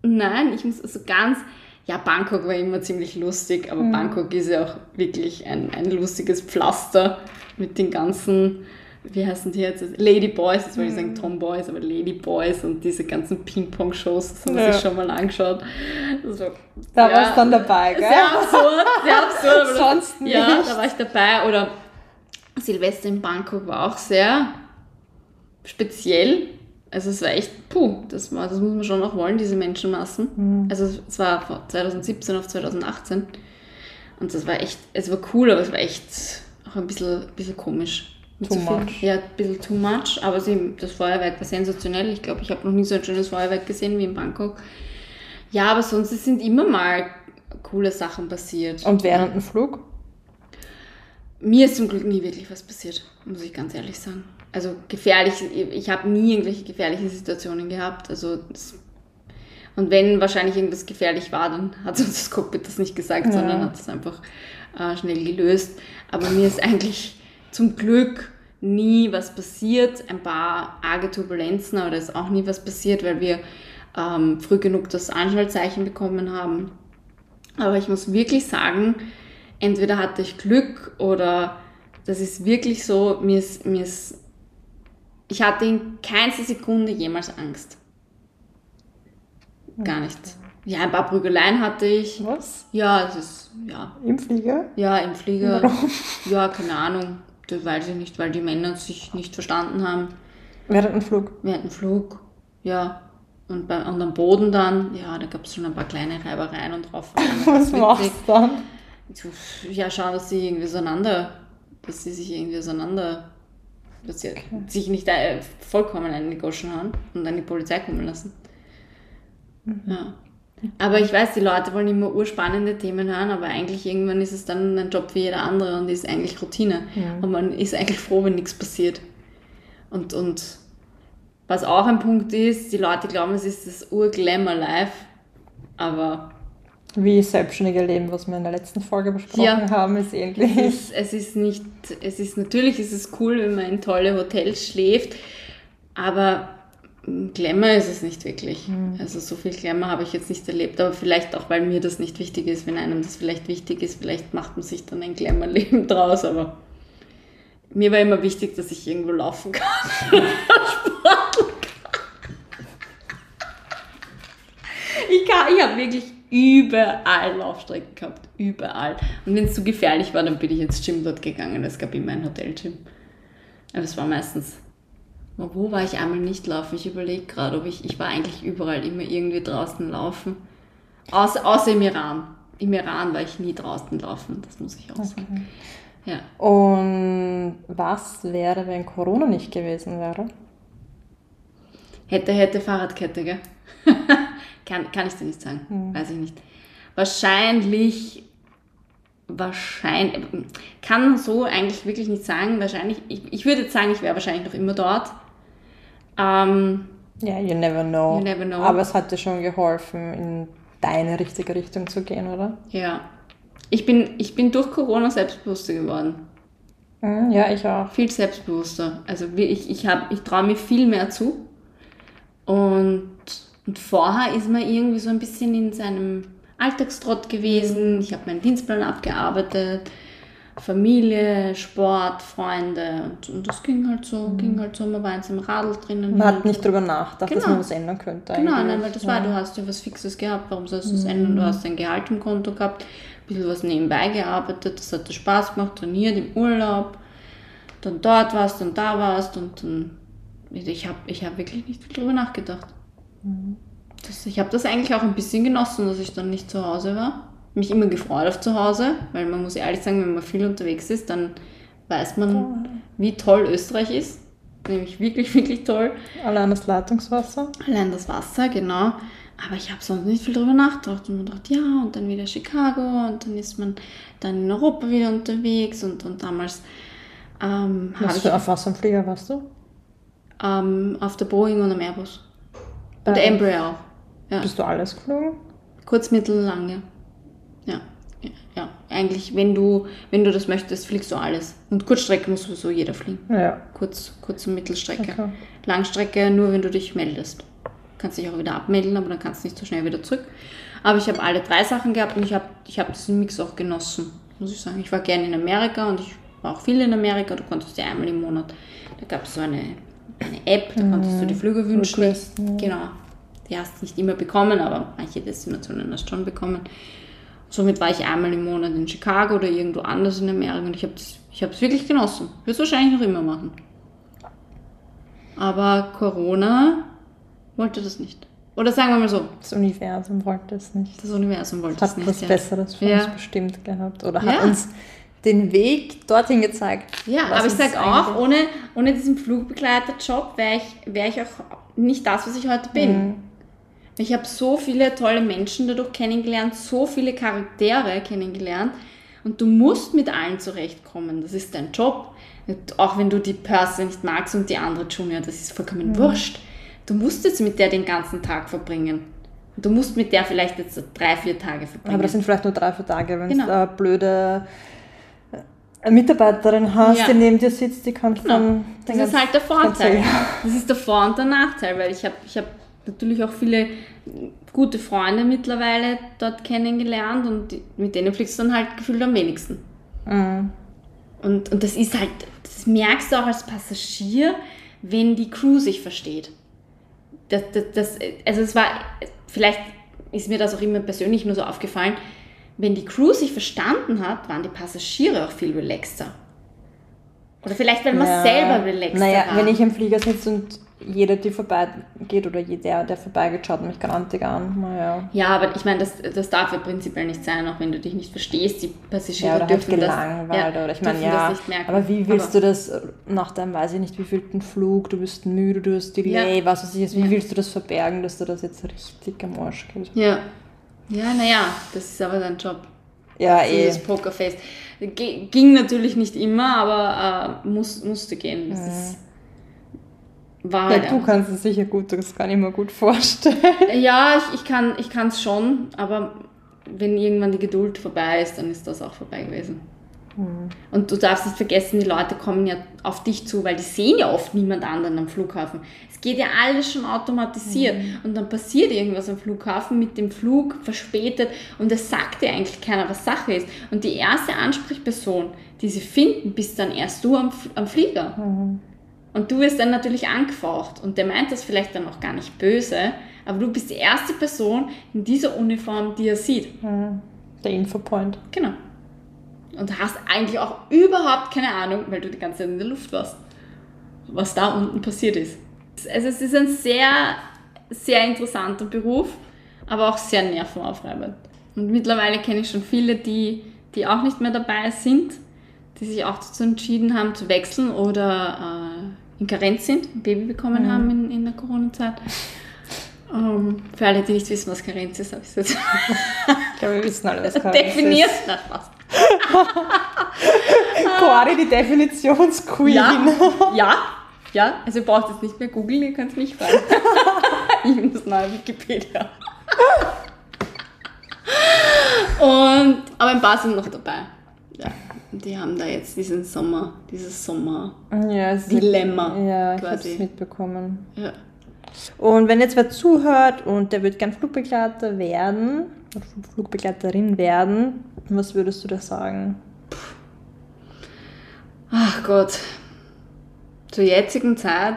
Nein, ich muss so ganz. Ja, Bangkok war immer ziemlich lustig, aber Bangkok ist ja auch wirklich ein, ein lustiges Pflaster mit den ganzen, wie heißen die jetzt? Ladyboys, jetzt wollte ich sagen Tomboys, aber Ladyboys und diese ganzen Ping-Pong-Shows, das haben wir Ja. sich schon mal angeschaut. War, Da ja, warst du dann dabei, gell? Sehr absurd, sehr absurd. Aber Sonst Ja, nicht. da war ich dabei. Oder Silvester in Bangkok war auch sehr speziell. Also es war echt, puh, das, war, das muss man schon auch wollen, diese Menschenmassen. Also es war von 2017 auf 2018. Und das war echt, es war cool, aber es war echt auch ein bisschen, bisschen komisch. Too much. Ja, ein bisschen too much, aber sie, das Feuerwerk war sensationell. Ich glaube, ich habe noch nie so ein schönes Feuerwerk gesehen wie in Bangkok. Ja, aber sonst sind immer mal coole Sachen passiert. Und während dem Flug? Mir ist zum Glück nie wirklich was passiert, muss ich ganz ehrlich sagen. Also gefährlich, ich habe nie irgendwelche gefährlichen Situationen gehabt. Also das, und wenn wahrscheinlich irgendwas gefährlich war, dann hat uns das Cockpit das nicht gesagt, Ja. sondern hat es einfach äh, schnell gelöst. Aber mir ist eigentlich zum Glück nie was passiert. Ein paar arge Turbulenzen, aber da ist auch nie was passiert, weil wir ähm, früh genug das Anschaltzeichen bekommen haben. Aber ich muss wirklich sagen, entweder hatte ich Glück oder das ist wirklich so, mir ist, mir ist, ich hatte in keinster Sekunde jemals Angst. Gar nicht. Ja, ein paar Prügeleien hatte ich. Was? Ja, es ist, ja, Im Flieger? ja, im Flieger. Warum? Ja, keine Ahnung. Das weiß ich nicht, weil die Männer sich nicht verstanden haben. Während dem Flug? Während dem Flug, ja. Und, bei, und am Boden dann, ja, da gab es schon ein paar kleine Reibereien und drauf. <laughs> Was machst du dann? Ja, schauen, dass sie irgendwie auseinander, dass sie sich irgendwie auseinander, dass sie sich nicht äh, vollkommen eingegoschen haben und dann die Polizei kommen lassen. Ja. Aber ich weiß, die Leute wollen immer urspannende Themen hören, aber eigentlich irgendwann ist es dann ein Job wie jeder andere und ist eigentlich Routine. Und man ist eigentlich froh, wenn nichts passiert. Und, und was auch ein Punkt ist, die Leute glauben, es ist das Ur-Glamour-Life, aber Wie selbstständige Leben, was wir in der letzten Folge besprochen Ja. haben, ist ähnlich. es ist, es ist nicht, es ist natürlich ist es cool, wenn man in tolle Hotels schläft, aber Glamour ist es nicht wirklich. Also so viel Glamour habe ich jetzt nicht erlebt, aber vielleicht auch, weil mir das nicht wichtig ist. Wenn einem das vielleicht wichtig ist, vielleicht macht man sich dann ein Glamour-Leben <laughs> draus, aber mir war immer wichtig, dass ich irgendwo laufen kann. Sporteln kann. Ich, kann- ich habe wirklich überall Laufstrecken gehabt, überall. Und wenn es zu gefährlich war, dann bin ich ins Gym dort gegangen. Es gab immer ein Hotelgym. Aber es war meistens. Wo war ich einmal nicht laufen? Ich überlege gerade, ob ich. Ich war eigentlich überall immer irgendwie draußen laufen. Außer, außer im Iran. Im Iran war ich nie draußen laufen, das muss ich auch sagen. Ja. Und was wäre, wenn Corona nicht gewesen wäre? Hätte, hätte Fahrradkette, gell? <laughs> kann, kann ich dir nicht sagen. Weiß ich nicht. Wahrscheinlich, wahrscheinlich, kann man so eigentlich wirklich nicht sagen. Wahrscheinlich, ich, ich würde jetzt sagen, ich wäre wahrscheinlich noch immer dort. Ähm, Ja, you never know. You never know. Aber es hat dir schon geholfen, in deine richtige Richtung zu gehen, oder? ja. Ich bin, ich bin durch Corona selbstbewusster geworden. Mhm, ja, ich auch. Viel selbstbewusster. Also ich, ich, hab- ich traue mir viel mehr zu. Und, und vorher ist man irgendwie so ein bisschen in seinem Alltagstrott gewesen. Ich habe meinen Dienstplan abgearbeitet. Familie, Sport, Freunde. Und, und das ging halt so, ging halt so. Man war in seinem Radl drinnen. Man hat nicht drüber nachgedacht, dass Genau. man was ändern könnte. Genau, eigentlich. nein, weil das war, du hast ja was Fixes gehabt, warum sollst du es ändern? Du hast dein Gehalt im Konto gehabt, ein bisschen was nebenbei gearbeitet, das hat dir Spaß gemacht, trainiert im Urlaub, dann dort warst, dann da warst und dann, ich habe ich hab wirklich nicht viel drüber nachgedacht. Das, ich habe das eigentlich auch ein bisschen genossen, dass ich dann nicht zu Hause war. Mich immer gefreut auf zu Hause, weil man muss ehrlich sagen, wenn man viel unterwegs ist, dann weiß man, wie toll Österreich ist. Nämlich wirklich, <laughs> wirklich toll. Allein das Leitungswasser. Allein das Wasser, genau. Aber ich habe sonst nicht viel drüber nachgedacht. Und man dachte, ja, und dann wieder Chicago und dann ist man dann in Europa wieder unterwegs und, und damals ähm, habe Was ich auf was ein Flieger warst du? ähm, auf der Boeing und am Airbus. Und Äh, der Embraer auch. Ja. Bist du alles geflogen? Kurz, mittel, lange. Ja. Ja. Ja, eigentlich, wenn du, wenn du das möchtest, fliegst du alles. Und Kurzstrecke muss sowieso jeder fliegen. Ja. Kurz, kurz und Mittelstrecke. Okay. Langstrecke nur, wenn du dich meldest. kannst dich auch wieder abmelden, aber dann kannst du nicht so schnell wieder zurück. Aber ich habe alle drei Sachen gehabt und ich habe ich hab diesen Mix auch genossen, muss ich sagen. Ich war gerne in Amerika und ich war auch viel in Amerika. Du konntest ja einmal im Monat, da gab es so eine, eine App, da konntest du die Flüge wünschen. Genau. Die hast du nicht immer bekommen, aber manche Destinationen hast du schon bekommen. Somit war ich einmal im Monat in Chicago oder irgendwo anders in Amerika und ich habe es ich hab's wirklich genossen. Würde es wahrscheinlich noch immer machen. Aber Corona wollte das nicht. Oder sagen wir mal so, Das Universum wollte es nicht. das Universum wollte Hat es nicht. was ja. Besseres für Ja. uns bestimmt gehabt. Oder Ja. hat uns den Weg dorthin gezeigt. Ja, aber ich sage auch, ohne, ohne diesen Flugbegleiterjob wäre ich, wär ich auch nicht das, was ich heute bin. Mhm. Ich habe so viele tolle Menschen dadurch kennengelernt, so viele Charaktere kennengelernt und du musst mit allen zurechtkommen. Das ist dein Job. Und Auch wenn du die Person nicht magst und die andere Junior, das ist vollkommen Mhm. wurscht. Du musst jetzt mit der den ganzen Tag verbringen. Du musst mit der vielleicht jetzt drei, vier Tage verbringen. Aber das sind vielleicht nur drei, vier Tage, wenn Genau. du eine blöde äh, Mitarbeiterin hast, Ja. die neben dir sitzt, die kann Genau. von Das ist halt der Vorteil. Das ist der Vor- und der Nachteil, weil ich habe ich hab natürlich auch viele gute Freunde mittlerweile dort kennengelernt und mit denen fliegst du dann halt gefühlt am wenigsten. Mhm. Und, und das ist halt, das merkst du auch als Passagier, wenn die Crew sich versteht. Das, das, das, also es war, vielleicht ist mir das auch immer persönlich nur so aufgefallen, wenn die Crew sich verstanden hat, waren die Passagiere auch viel relaxter. Oder vielleicht, weil man Ja. selber relaxter Naja, war. wenn ich im Flieger sitze und jeder, die vorbeigeht oder jeder, der vorbeigeht, schaut mich grantig an. Naja. Ja, aber ich meine, das, das darf ja prinzipiell nicht sein, auch wenn du dich nicht verstehst. Die Passagiere Ja, oder halt dürfen gelangweilt. das, oder ich meine, ja. das merken. Aber wie willst Aber- du das nach deinem, weiß ich nicht, wie viel Flug, du bist müde, du hast Delay, Ja. was weiß ich, jetzt, wie Ja. willst du das verbergen, dass du das jetzt richtig am Arsch geht? Ja. Ja, naja, das ist aber dein Job. Ja, eh. Dieses Pokerface. Ge- Ging natürlich nicht immer, aber äh, muss, musste gehen. Das ist, war Ja, halt du kannst es sicher gut, das kann ich mir gut vorstellen. <laughs> Ja, ich, ich kann es schon, aber wenn irgendwann die Geduld vorbei ist, dann ist das auch vorbei gewesen. Und du darfst nicht vergessen, die Leute kommen ja auf dich zu, weil die sehen ja oft niemand anderen am Flughafen. Es geht ja alles schon automatisiert und dann passiert irgendwas am Flughafen mit dem Flug verspätet und es sagt dir eigentlich keiner, was Sache ist. Und die erste Ansprechperson, die sie finden, bist dann erst du am, am Flieger. Und du wirst dann natürlich angefaucht und der meint das vielleicht dann auch gar nicht böse, aber du bist die erste Person in dieser Uniform, die er sieht. Der Infopoint. Genau. Und hast eigentlich auch überhaupt keine Ahnung, weil du die ganze Zeit in der Luft warst, was da unten passiert ist. Also es ist ein sehr, sehr interessanter Beruf, aber auch sehr nervenaufreibend. Und mittlerweile kenne ich schon viele, die, die auch nicht mehr dabei sind, die sich auch dazu entschieden haben zu wechseln oder äh, in Karenz sind, ein Baby bekommen haben in, in der Corona-Zeit. Ähm, für alle, die nicht wissen, was Karenz ist, habe ich es jetzt Ich glaube, wir wissen alle, was <laughs> Karenz definiert. ist. Na, Spaß. <laughs> Cori, die Definitionsqueen. Ja, ja, ja. Also ihr braucht jetzt nicht mehr googeln, ihr könnt mich fragen. <laughs> ich bin das neue Wikipedia. Und, aber ein paar sind noch dabei. Ja, die haben da jetzt diesen Sommer, dieses Sommer. Ja, Ja, ich habe quasi. es mitbekommen. Ja. Und wenn jetzt wer zuhört und der wird gern Flugbegleiter werden, Flugbegleiterin werden, was würdest du da sagen? Ach Gott. Zur jetzigen Zeit,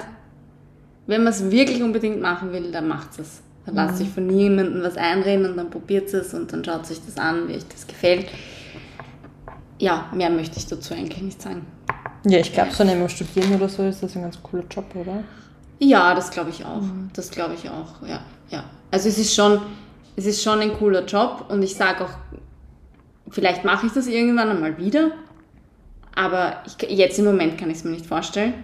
wenn man es wirklich unbedingt machen will, dann macht es. Dann lasst sich von niemandem was einreden und dann probiert es und dann schaut sich das an, wie euch das gefällt. Ja, mehr möchte ich dazu eigentlich nicht sagen. Ja, ich glaube, so neben Studieren oder so ist das ein ganz cooler Job, oder? Ja, das glaube ich auch. Das glaube ich auch, ja. ja. Also es ist schon, es ist schon ein cooler Job und ich sage auch, vielleicht mache ich das irgendwann einmal wieder, aber ich, jetzt im Moment kann ich es mir nicht vorstellen.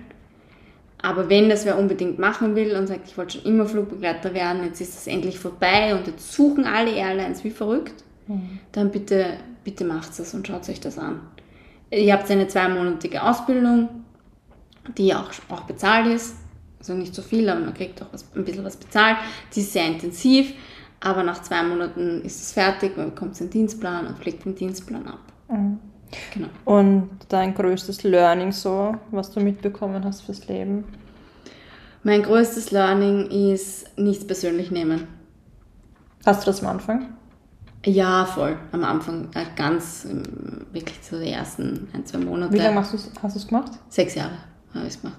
Aber wenn das wer unbedingt machen will und sagt, ich wollte schon immer Flugbegleiter werden, jetzt ist es endlich vorbei und jetzt suchen alle Airlines wie verrückt, dann bitte, bitte macht es und schaut euch das an. Ihr habt eine zweimonatige Ausbildung, die auch, auch bezahlt ist. Also nicht so viel, aber man kriegt auch was, ein bisschen was bezahlt. Die ist sehr intensiv, aber nach zwei Monaten ist es fertig, man bekommt seinen Dienstplan und fliegt den Dienstplan ab. Genau. Und dein größtes Learning so, was du mitbekommen hast fürs Leben? Mein größtes Learning ist nichts persönlich nehmen. Hast du das am Anfang? Ja, voll. Am Anfang äh, ganz ähm, wirklich so die ersten ein, zwei Monate. Wie lange machst du's, hast du es gemacht? Sechs Jahre habe ich es gemacht.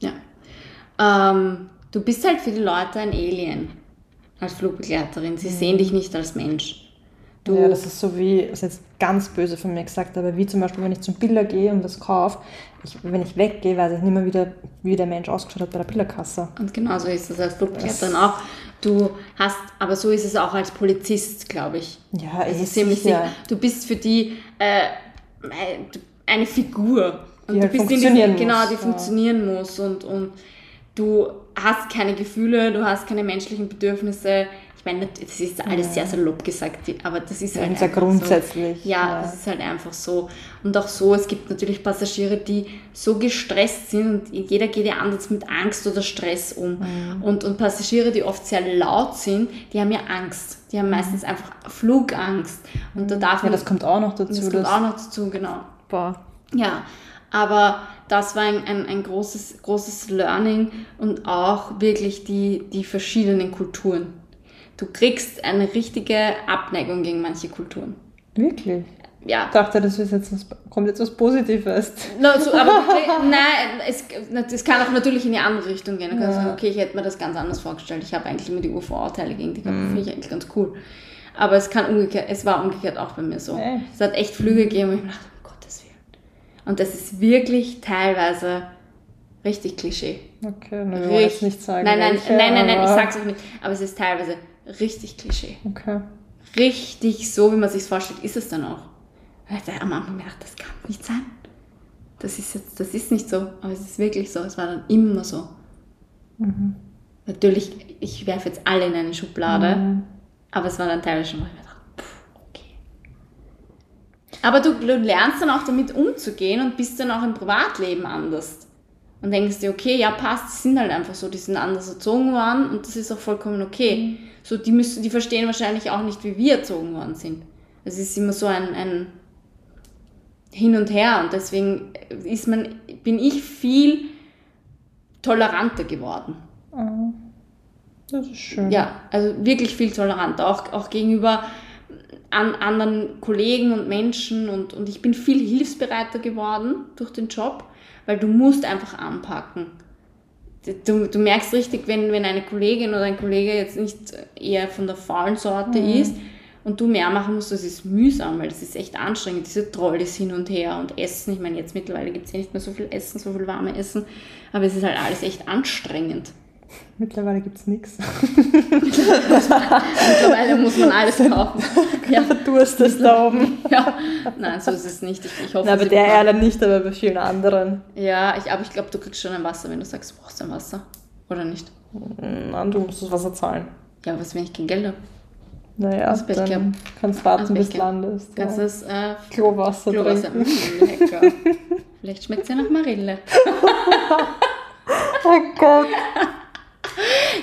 Ja. Ähm, du bist halt für die Leute ein Alien als Flugbegleiterin. Sie sehen dich nicht als Mensch. Du, Ja, das ist so wie, das ist jetzt ganz böse von mir gesagt, aber wie zum Beispiel, wenn ich zum Biller gehe und was kaufe, ich, wenn ich weggehe, weiß ich nicht mehr, wie der, wie der Mensch ausgeschaut hat bei der Billerkasse. Und genauso ist es als Flugbegleiterin auch. Du hast, aber so ist es auch als Polizist, glaube ich. Ja, Also eh ziemlich sicher. Du bist für die äh, eine Figur. Und Die du halt bist in funktionieren diesem- Genau, muss, die ja. funktionieren muss. Und, und du hast keine Gefühle, du hast keine menschlichen Bedürfnisse. Ich meine, das ist alles sehr salopp gesagt, aber das ist Ja, halt sehr einfach grundsätzlich, So. Ja, ja. das ist halt einfach so. Und auch so, es gibt natürlich Passagiere, die so gestresst sind und jeder geht ja anders mit Angst oder Stress um. Mhm. Und, und Passagiere, die oft sehr laut sind, die haben ja Angst. Die haben meistens einfach Flugangst. Und da darf Mhm. Ja, man das kommt auch noch dazu. das kommt dass- auch noch dazu, genau. Boah. Ja, aber das war ein, ein, ein großes, großes Learning und auch wirklich die, die verschiedenen Kulturen. Du kriegst eine richtige Abneigung gegen manche Kulturen. Wirklich? Ja, Ich dachte, das ist jetzt was, kommt jetzt was Positives. No, so, aber <laughs> nein, es, es kann auch natürlich in die andere Richtung gehen. Du kannst Ja. sagen, okay, ich hätte mir das ganz anders vorgestellt. Ich habe eigentlich immer die UV-Teile gegen die gehabt. Finde ich eigentlich ganz cool. Aber es kann umgekehrt, es war umgekehrt auch bei mir so. Echt? Es hat echt Flüge gegeben, wo ich dachte, um Gottes Willen. Und das ist wirklich teilweise richtig Klischee. Okay, wollen jetzt nicht sagen. nein, nein, welche, nein, nein, nein, ich sag's auch nicht. Aber es ist teilweise richtig Klischee. Okay. Richtig so, wie man sich vorstellt, ist es dann auch. Ich habe am Anfang gedacht, das kann nicht sein. Das ist jetzt, das ist nicht so, aber es ist wirklich so. Es war dann immer so. Mhm. Natürlich, ich werfe jetzt alle in eine Schublade, Mhm. aber es war dann teilweise schon, mir dachte, pff, okay. Aber du lernst dann auch damit umzugehen und bist dann auch im Privatleben anders. Und denkst dir, okay, ja, passt, die sind halt einfach so, die sind anders erzogen worden und das ist auch vollkommen okay. So, die müssen, die verstehen wahrscheinlich auch nicht, wie wir erzogen worden sind. Es ist immer so ein, ein Hin und Her und deswegen ist man, bin ich viel toleranter geworden. Ah, Das ist schön. Ja, also wirklich viel toleranter, auch, auch gegenüber an anderen Kollegen und Menschen und, und ich bin viel hilfsbereiter geworden durch den Job, weil du musst einfach anpacken. Du, du merkst richtig, wenn, wenn eine Kollegin oder ein Kollege jetzt nicht eher von der faulen Sorte ist und du mehr machen musst, das ist mühsam, weil das ist echt anstrengend, diese Trolleys hin und her und Essen. Ich meine, jetzt mittlerweile gibt es ja nicht mehr so viel Essen, so viel warme Essen, aber es ist halt alles echt anstrengend. Mittlerweile gibt es nichts. <laughs> Mittlerweile muss man alles kaufen. <laughs> Ja, Durst ist da oben. ja. Nein, so ist es nicht. Ich, ich hoffe, aber sie der Erle nicht, aber bei vielen anderen. Ja, ich, aber ich glaube, du kriegst schon ein Wasser, wenn du sagst, du brauchst ein Wasser. Oder nicht? Nein, du musst das Wasser zahlen. Ja, was, wenn ich kein Geld habe? Naja, Pech dann gehabt. kannst du warten, bis landest. Kannst ja. das äh, Klowasser, Klowasser mm, lecker. <laughs> Vielleicht schmeckt es ja nach Marille. Oh Gott.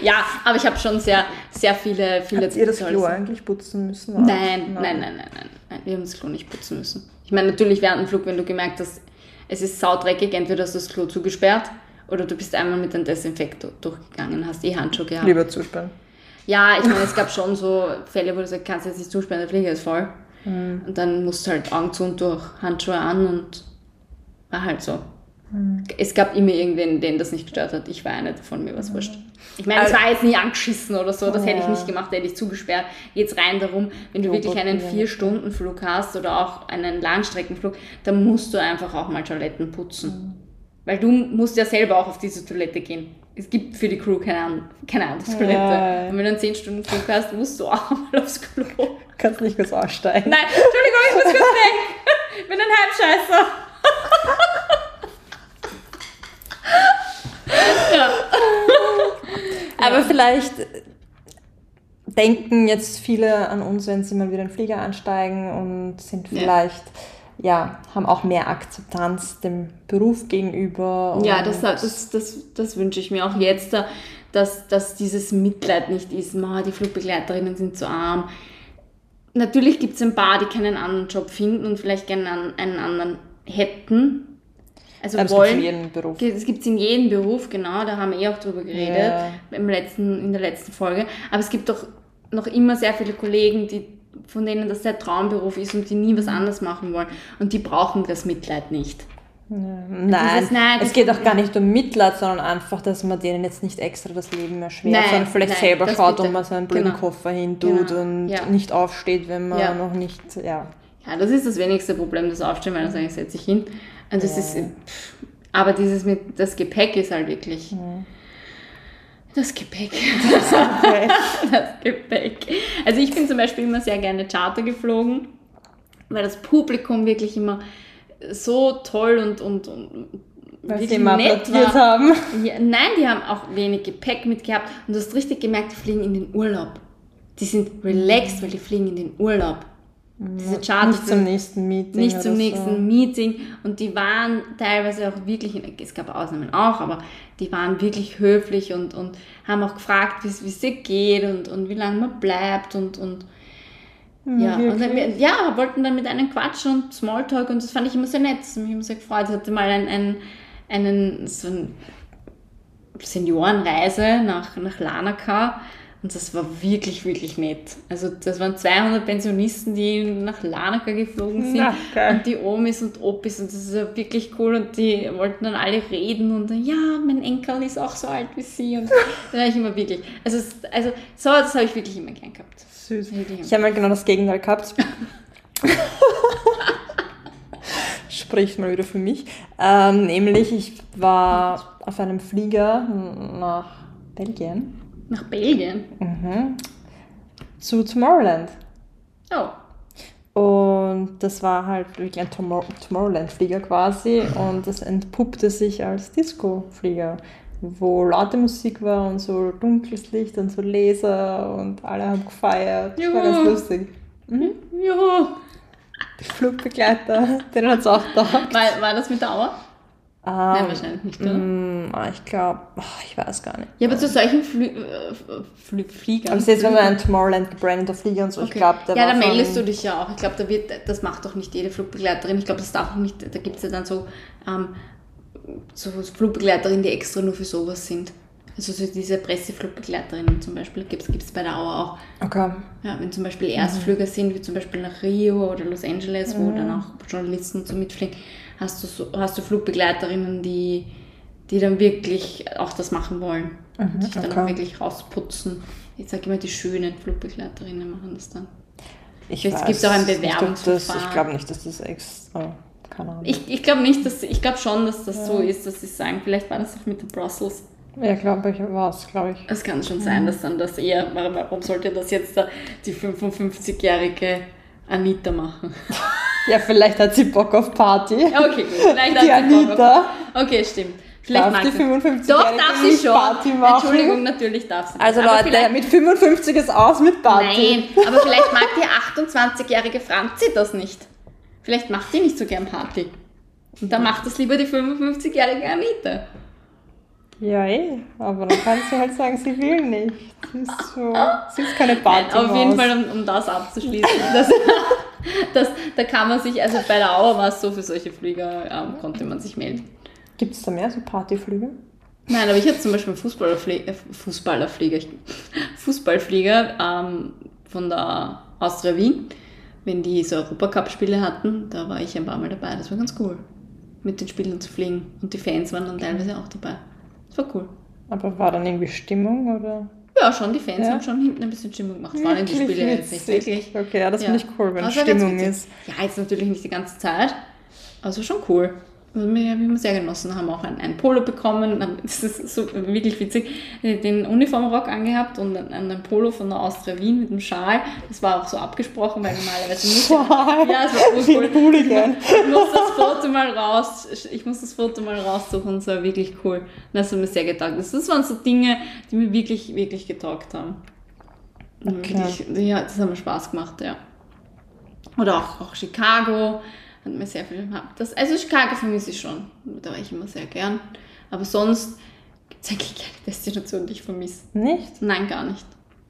Ja, aber ich habe schon sehr, sehr viele, viele Habt ihr das Klo eigentlich putzen müssen? Nein, nein, nein, nein, nein, nein. Wir haben das Klo nicht putzen müssen. Ich meine, natürlich während dem Flug, wenn du gemerkt hast, es ist saudreckig, entweder hast du das Klo zugesperrt oder du bist einmal mit einem Desinfektor durchgegangen, hast eh Handschuhe gehabt. Lieber zusperren. Ja, ich meine, es gab schon so Fälle, wo du sagst, kannst jetzt nicht zusperren, der Flieger ist voll. Mhm. Und dann musst du halt Augen zu und durch, Handschuhe an und war halt so. Mhm. Es gab immer irgendwen, den das nicht gestört hat. Ich war eine davon, mir was wurscht. Ich meine, es Also- war jetzt nie angeschissen oder so, das hätte ich Ja. nicht gemacht, hätte ich zugesperrt. Geht's rein darum, wenn du wirklich einen. Vier-Stunden-Flug hast oder auch einen Langstreckenflug, dann musst du einfach auch mal Toiletten putzen. Mhm. Weil du musst ja selber auch auf diese Toilette gehen. Es gibt für die Crew keine, keine andere Toilette. Ja. Und wenn du einen 10-Stunden-Flug hast, musst du auch mal aufs Klo. Kannst nicht kurz aussteigen. Nein, Entschuldigung, ich muss kurz weg. Ich <laughs> bin ein Heimscheißer. <laughs> ja. Aber vielleicht denken jetzt viele an uns, wenn sie mal wieder in den Flieger ansteigen und sind Ja. vielleicht, ja, haben auch mehr Akzeptanz dem Beruf gegenüber. Ja, das, das, das, das wünsche ich mir auch jetzt, da, dass, dass dieses Mitleid nicht ist, "Ma, die Flugbegleiterinnen sind zu arm. Natürlich gibt es ein paar, die keinen anderen Job finden und vielleicht gerne einen anderen hätten. Also es wollen, gibt's in jedem Beruf. Das gibt es in jedem Beruf, genau, da haben wir eh auch drüber geredet Ja. im letzten, in der letzten Folge. Aber es gibt doch noch immer sehr viele Kollegen, die, von denen das der Traumberuf ist und die nie was anderes machen wollen. Und die brauchen das Mitleid nicht. Nein, Dieses- nein, es das- geht auch gar nicht um Mitleid, sondern einfach, dass man denen jetzt nicht extra das Leben erschwert, Nein, sondern vielleicht nein, selber das schaut, ob man seinen blöden Genau. Koffer hin tut Genau, und ja. nicht aufsteht, wenn man Ja. noch nicht, ja. Ja, das ist das wenigste Problem, das Aufstehen, weil dann sage ich, setze ich hin. Und das Ja. ist, aber dieses mit, das Gepäck ist halt wirklich, das Gepäck. <laughs> <laughs> das Gepäck. Also ich bin zum Beispiel immer sehr gerne Charter geflogen, weil das Publikum wirklich immer so toll und, und, und Weil sie immer nett applaudiert haben. Ja, nein, die haben auch wenig Gepäck mitgehabt und du hast richtig gemerkt, die fliegen in den Urlaub. Die sind relaxed, weil die fliegen in den Urlaub. Diese Charter Nicht zum nächsten Meeting. nicht zum nächsten So. Meeting und die waren teilweise auch wirklich, es gab Ausnahmen auch, aber die waren wirklich höflich und, und haben auch gefragt, wie es dir geht und, und wie lange man bleibt und, und ja, und dann, ja, wollten dann mit einem quatschen und Smalltalk und das fand ich immer sehr nett, das hat mich immer sehr gefreut. Ich hatte mal einen, einen, einen so eine Seniorenreise nach, nach Lanaka und das war wirklich, wirklich nett. Also das waren 200 Pensionisten, die nach Lanaka geflogen sind Na, geil. und die Omis und Opis und das ist ja wirklich cool und die wollten dann alle reden und dann, ja, mein Enkel ist auch so alt wie sie und da war ich immer wirklich, also, also so, das habe ich wirklich immer gern gehabt. Süß. Ich habe mal genau das Gegenteil gehabt. <laughs> Spricht mal wieder für mich. Ähm, nämlich, ich war auf einem Flieger nach Belgien Nach Belgien. mhm. zu Tomorrowland. Oh. Und das war halt wirklich ein Tomor Tomorrowland-Flieger quasi und das entpuppte sich als Disco-Flieger, wo laute Musik war und so dunkles Licht und so Laser und alle haben gefeiert. Das war Juhu. ganz lustig. Mhm. Juhu. Die Flugbegleiter, denen hat es auch taugt. War, war das mit Dauer? Ähm, Nein, wahrscheinlich nicht, oder? mm, ah, ich glaube, ich weiß gar nicht. Ja, aber zu solchen Flü äh, Flü Fliegern. Ist jetzt, wenn man ein Tomorrowland gebrandeter Flieger und so, ich Okay. glaube, der ja, da meldest du dich ja auch. Ich glaube, da wird, das macht doch nicht jede Flugbegleiterin. Ich glaube, das darf auch nicht, da gibt es ja dann so, ähm, so Flugbegleiterinnen, die extra nur für sowas sind. Also so diese Presseflugbegleiterinnen zum Beispiel gibt es bei der Auer auch. Okay. Ja, wenn zum Beispiel Erstflüger sind, wie zum Beispiel nach Rio oder Los Angeles, wo dann auch Journalisten so mitfliegen, hast du, so, hast du Flugbegleiterinnen, die, die dann wirklich auch das machen wollen. Und sich dann okay. auch wirklich rausputzen. Ich sage immer, die schönen Flugbegleiterinnen machen das dann. Ich weiß gibt's auch ein Bewerbungsverfahren. Ich glaube nicht, dass das extra. Keine Ahnung. Ich, ich glaube nicht, dass ich glaube schon, dass das so ist, dass sie sagen, vielleicht war das auch mit den Brussels. ja, glaube ich, war es, glaube ich. Es kann schon sein, dass dann das eher, warum, warum sollte das jetzt da die 55-jährige Anita machen? <laughs> Ja, vielleicht hat sie Bock auf Party. Okay, gut. Vielleicht hat Die sie Bock auf- Anita Okay, stimmt. Vielleicht darf mag die sie- 55 Doch, darf sie schon. Party machen. Entschuldigung, natürlich darf sie. das. Also Aber Leute, mit 55 ist aus mit Party. Nein, aber vielleicht mag die 28-jährige Franzi das nicht. Vielleicht macht die nicht so gern Party. Und dann macht das lieber die 55-jährige Anita. Ja, eh. Aber dann kann sie halt sagen, sie will nicht. Sie ist so. Sie ist keine Nein, Party. auf jeden Fall, um, um das abzuschließen. <laughs> Das, das, da kann man sich, also bei der Auer war es so, für solche Flieger ähm, konnte man sich melden. Gibt es da mehr so Partyflüge? Nein, aber ich hatte zum Beispiel einen Fußballerflieger, äh, Fußballerflieger, ich- Fußballflieger ähm, von der Austria Wien, wenn die so Europacup-Spiele hatten, da war ich ein paar Mal dabei. Das war ganz cool, mit den Spielern zu fliegen. Und die Fans waren dann teilweise auch dabei. Das war cool. Aber war dann irgendwie Stimmung oder? Ja, schon, die Fans Ja. haben schon hinten ein bisschen Stimmung gemacht. Vor allem die Spiele jetzt nicht wirklich. Okay, ja, das finde ich cool, wenn war ganz Stimmung ist. Ja, jetzt natürlich nicht die ganze Zeit, aber es war schon cool. Wir haben sehr genossen, haben auch ein, ein Polo bekommen, <laughs> das ist so wirklich witzig, den Uniformrock angehabt und ein, ein Polo von der Austria Wien mit dem Schal. Das war auch so abgesprochen, weil normalerweise muss Schal. Ja, es war <laughs> ein Hooligan. Ich muss das Foto mal raus, ich muss das Foto mal raussuchen, es war wirklich cool. Und das hat mir sehr getaugt. Das, das waren so Dinge, die mir wirklich, wirklich getaugt haben. Okay. Wirklich, ja, das hat mir Spaß gemacht, ja. Oder auch, auch Chicago, hat mir sehr viel das, Also Chicago vermisse ich schon, da war ich immer sehr gern. Aber sonst gibt es eigentlich keine Destination, die ich vermisse. Nicht? Nein, gar nicht.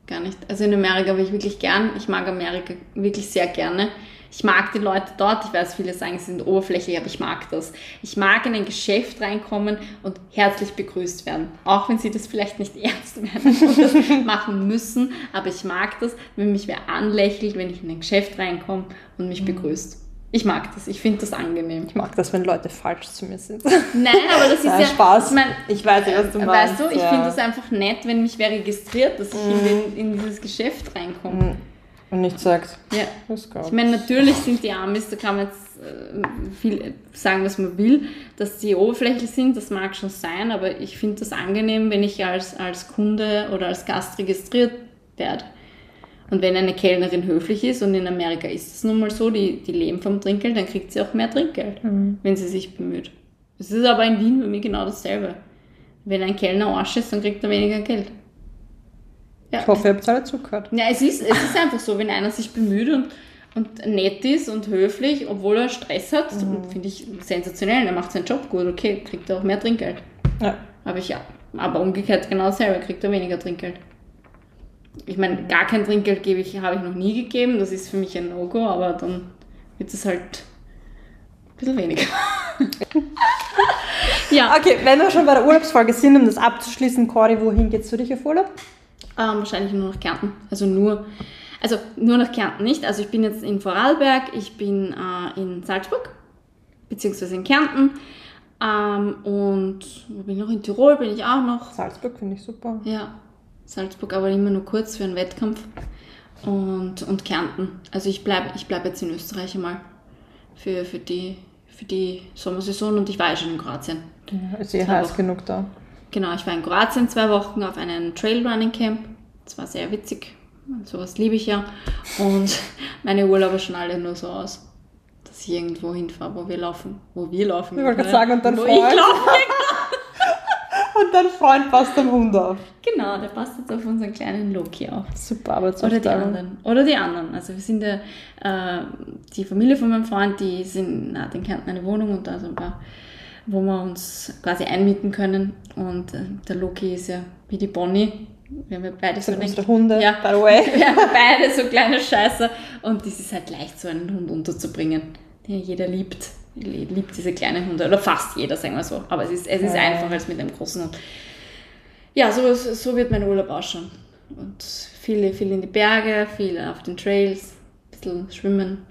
Gar nicht. Also in Amerika war ich wirklich gern. Ich mag Amerika wirklich sehr gerne. Ich mag die Leute dort. Ich weiß, viele sagen, sie sind oberflächlich, aber ich mag das. Ich mag in ein Geschäft reinkommen und herzlich begrüßt werden. Auch wenn sie das vielleicht nicht <laughs> ernst meinen und das machen müssen. Aber ich mag das, wenn mich wer anlächelt, wenn ich in ein Geschäft reinkomme und mich mhm. begrüßt. Ich mag das, ich finde das angenehm. Ich mag das, wenn Leute falsch zu mir sind. Nein, aber das <laughs> ist ja, ja Spaß. Ich, mein, ich weiß ja, was du meinst. Weißt du, ich ja. finde das einfach nett, wenn mich wer registriert, dass ich mm. in, den, in, dieses Geschäft reinkomme. Mm. Und nicht sagt, ja. Ich meine, natürlich sind die Amis, da kann man jetzt äh, viel sagen, was man will, dass die oberflächlich sind, das mag schon sein, aber ich finde das angenehm, wenn ich als, als Kunde oder als Gast registriert werde. Und wenn eine Kellnerin höflich ist, und in Amerika ist es nun mal so, die, die leben vom Trinkgeld, dann kriegt sie auch mehr Trinkgeld, mhm. wenn sie sich bemüht. Es ist aber in Wien bei mir genau dasselbe. Wenn ein Kellner Arsch ist, dann kriegt er weniger Geld. Ja. Ich hoffe, ihr habt alle zugehört. Ja, es ist, es ist einfach so, wenn einer sich bemüht und, und nett ist und höflich, obwohl er Stress hat, mhm. finde ich sensationell. Er macht seinen Job gut, okay, kriegt er auch mehr Trinkgeld. Ja. Aber, ich, ja, aber umgekehrt genau dasselbe, kriegt er weniger Trinkgeld ich meine, gar kein Trinkgeld gebe ich, habe ich noch nie gegeben. Das ist für mich ein No-Go, aber dann wird es halt ein bisschen weniger. <laughs> ja. Okay, wenn wir schon bei der Urlaubsfolge sind, um das abzuschließen, Cory, wohin geht's für dich auf Urlaub? Ähm, wahrscheinlich nur nach Kärnten. Also nur, also nur nach Kärnten nicht. Also ich bin jetzt in Vorarlberg, ich bin äh, in Salzburg, beziehungsweise in Kärnten. Ähm, und wo bin ich noch? In Tirol bin ich auch noch. Salzburg finde ich super. Ja, Salzburg aber immer nur kurz für einen Wettkampf und, und Kärnten. Also ich bleibe ich bleib jetzt in Österreich einmal für, für, die, für die Sommersaison und ich war ja schon in Kroatien. Ja, ist eh heiß genug da. Genau, ich war in Kroatien zwei Wochen auf einem Trailrunning Camp. Das war sehr witzig. Sowas liebe ich ja. Und <laughs> meine Urlaube schon alle nur so aus, dass ich irgendwo hinfahre, wo wir laufen. Wo wir laufen. Ich wollte gerade sagen, und dann wo ich laufe. <laughs> Und dein Freund passt am Hund auf. Genau, der passt jetzt auf unseren kleinen Loki auf. Super, aber Oder die anderen. Oder die anderen. Also wir sind ja, äh, die Familie von meinem Freund, die sind, na, den kennt eine Wohnung und da so ein paar, wo wir uns quasi einmieten können. Und äh, der Loki ist ja wie die Bonnie. Wir haben ja beide so unsere Hunde, ja, by the way. <laughs> Wir haben beide so kleine Scheiße. Und das ist halt leicht, so einen Hund unterzubringen, den jeder liebt liebt diese kleinen Hunde, oder fast jeder, sagen wir so. Aber es ist, es ist ja. einfacher als mit einem großen Hund. Ja, so, so wird mein Urlaub ausschauen. Und viel, viel in die Berge, viel auf den Trails, ein bisschen schwimmen.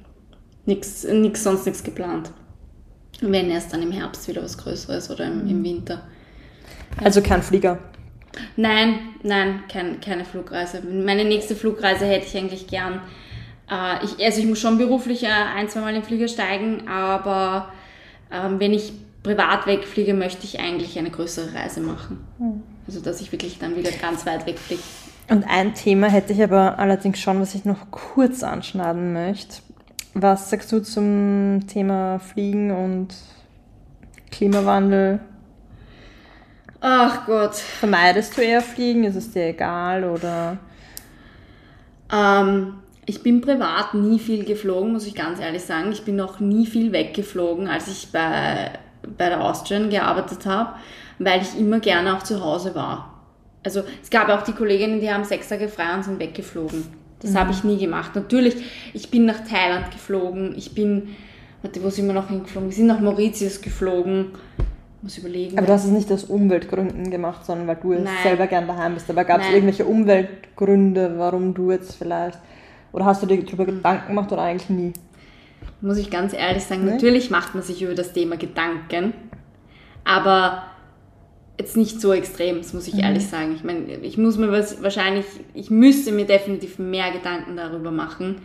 Nix, nix, sonst nichts geplant. Wenn erst dann im Herbst wieder was Größeres oder im, im Winter. Also kein Flieger? Nein, nein, kein, keine Flugreise. Meine nächste Flugreise hätte ich eigentlich gern äh, ich, also ich muss schon beruflich äh, ein, zwei Mal in den Flieger steigen, aber ähm, wenn ich privat wegfliege, möchte ich eigentlich eine größere Reise machen. Mhm. Also dass ich wirklich dann wieder ganz weit wegfliege. Und ein Thema hätte ich aber allerdings schon, was ich noch kurz anschneiden möchte. Was sagst du zum Thema Fliegen und Klimawandel? Ach Gott. Vermeidest du eher Fliegen? Ist es dir egal oder? Ähm, ich bin privat nie viel geflogen, muss ich ganz ehrlich sagen. Ich bin noch nie viel weggeflogen, als ich bei, bei der Austrian gearbeitet habe, weil ich immer gerne auch zu Hause war. Also es gab auch die Kolleginnen, die haben sechs Tage frei und sind weggeflogen. Das mhm. habe ich nie gemacht. Natürlich, ich bin nach Thailand geflogen, ich bin, warte, wo sind wir noch hingeflogen? Wir sind nach Mauritius geflogen. Muss überlegen. Aber du hast es nicht aus Umweltgründen gemacht, sondern weil du Nein. selber gern daheim bist. Aber gab es irgendwelche Umweltgründe, warum du jetzt vielleicht oder hast du dir darüber Gedanken gemacht oder eigentlich nie? Muss ich ganz ehrlich sagen, nee? natürlich macht man sich über das Thema Gedanken, aber jetzt nicht so extrem, das muss ich mhm. ehrlich sagen. Ich meine, ich muss mir was, wahrscheinlich, ich müsste mir definitiv mehr Gedanken darüber machen,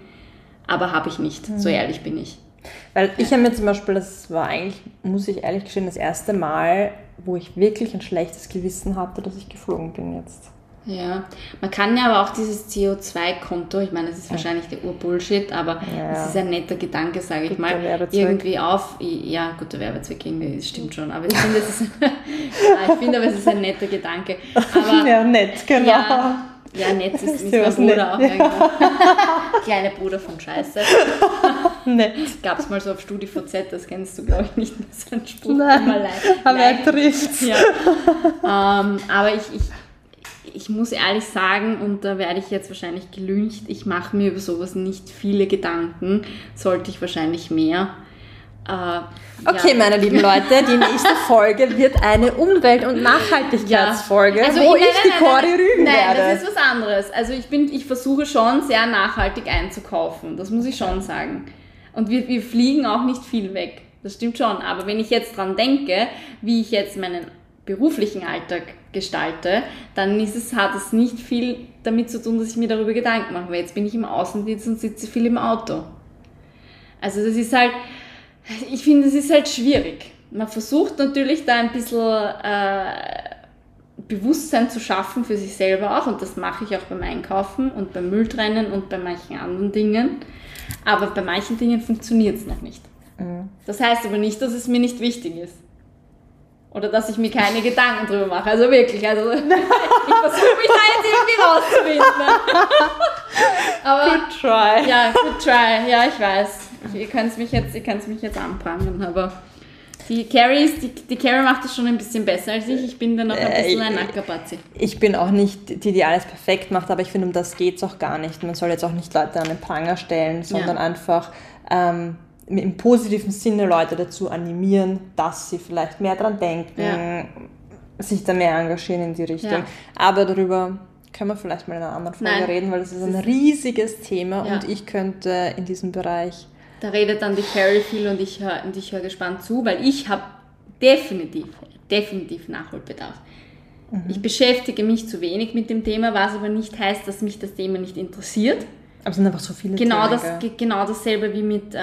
aber habe ich nicht, mhm. so ehrlich bin ich. Weil ich habe mir zum Beispiel, das war eigentlich, muss ich ehrlich gestehen, das erste Mal, wo ich wirklich ein schlechtes Gewissen hatte, dass ich geflogen bin jetzt. Ja, man kann ja aber auch dieses CO2-Konto, ich meine, das ist wahrscheinlich der Urbullshit, aber ja. das ist ein netter Gedanke, sage ich mal, irgendwie auf, ja, guter Werbezweck, irgendwie, das stimmt schon, aber ich finde, es ist, <laughs> ja, ich finde aber, es ist ein netter Gedanke. Aber, <laughs> ja, nett, genau. Ja, ja, nett ist, <laughs> ist mein Bruder auch. Ja. Kleiner Bruder von Scheiße. nett. Gab es mal so auf StudiVZ, das kennst du, glaube ich, nicht mehr, so ein Spruch. Nein, aber er trifft Ja. Ähm, aber ich, ich ich muss ehrlich sagen, und da werde ich jetzt wahrscheinlich gelüncht, ich mache mir über sowas nicht viele Gedanken, sollte ich wahrscheinlich mehr. Äh, okay, ja. meine lieben <laughs> Leute, die nächste Folge wird eine Umwelt- und Nachhaltigkeitsfolge, ja. also, wo nein, ich nein, die Cori rügen nein, werde. das ist was anderes. Also ich, bin, ich versuche schon sehr nachhaltig einzukaufen, das muss ich schon sagen. Und wir, wir fliegen auch nicht viel weg, das stimmt schon. Aber wenn ich jetzt dran denke, wie ich jetzt meinen beruflichen Alltag gestalte, dann ist es, hat es nicht viel damit zu tun, dass ich mir darüber Gedanken mache, weil jetzt bin ich im Außendienst und sitze viel im Auto. Also das ist halt, ich finde, es ist halt schwierig. Man versucht natürlich da ein bisschen äh, Bewusstsein zu schaffen für sich selber auch und das mache ich auch beim Einkaufen und beim Mülltrennen und bei manchen anderen Dingen. Aber bei manchen Dingen funktioniert es noch nicht. Mhm. Das heißt aber nicht, dass es mir nicht wichtig ist. Oder dass ich mir keine Gedanken drüber mache. Also wirklich, also <laughs> ich versuche mich da jetzt irgendwie rauszufinden. <laughs> Aber, good try. Ja, good try. Ja, ich weiß. Ihr könnt mich jetzt, ihr könnt mich jetzt anprangern, aber die Carrie, ist, die, die Carrie macht es schon ein bisschen besser als ich. Ich bin dann noch ein bisschen äh, ein Nackerbatzi. Ich bin auch nicht die, die alles perfekt macht, aber ich finde, um das geht es auch gar nicht. Man soll jetzt auch nicht Leute an den Pranger stellen, sondern ja. einfach ähm, im positiven Sinne Leute dazu animieren, dass sie vielleicht mehr dran denken, ja. sich da mehr engagieren in die Richtung. Ja. Aber darüber können wir vielleicht mal in einer anderen Folge Nein. reden, weil das ist ein riesiges Thema und ich könnte in diesem Bereich da redet dann die Carrie viel und ich höre und hör gespannt zu, weil ich habe definitiv, definitiv Nachholbedarf. Mhm. Ich beschäftige mich zu wenig mit dem Thema, was aber nicht heißt, dass mich das Thema nicht interessiert. Aber es sind einfach so viele genau Themen. Das, genau dasselbe wie mit, äh,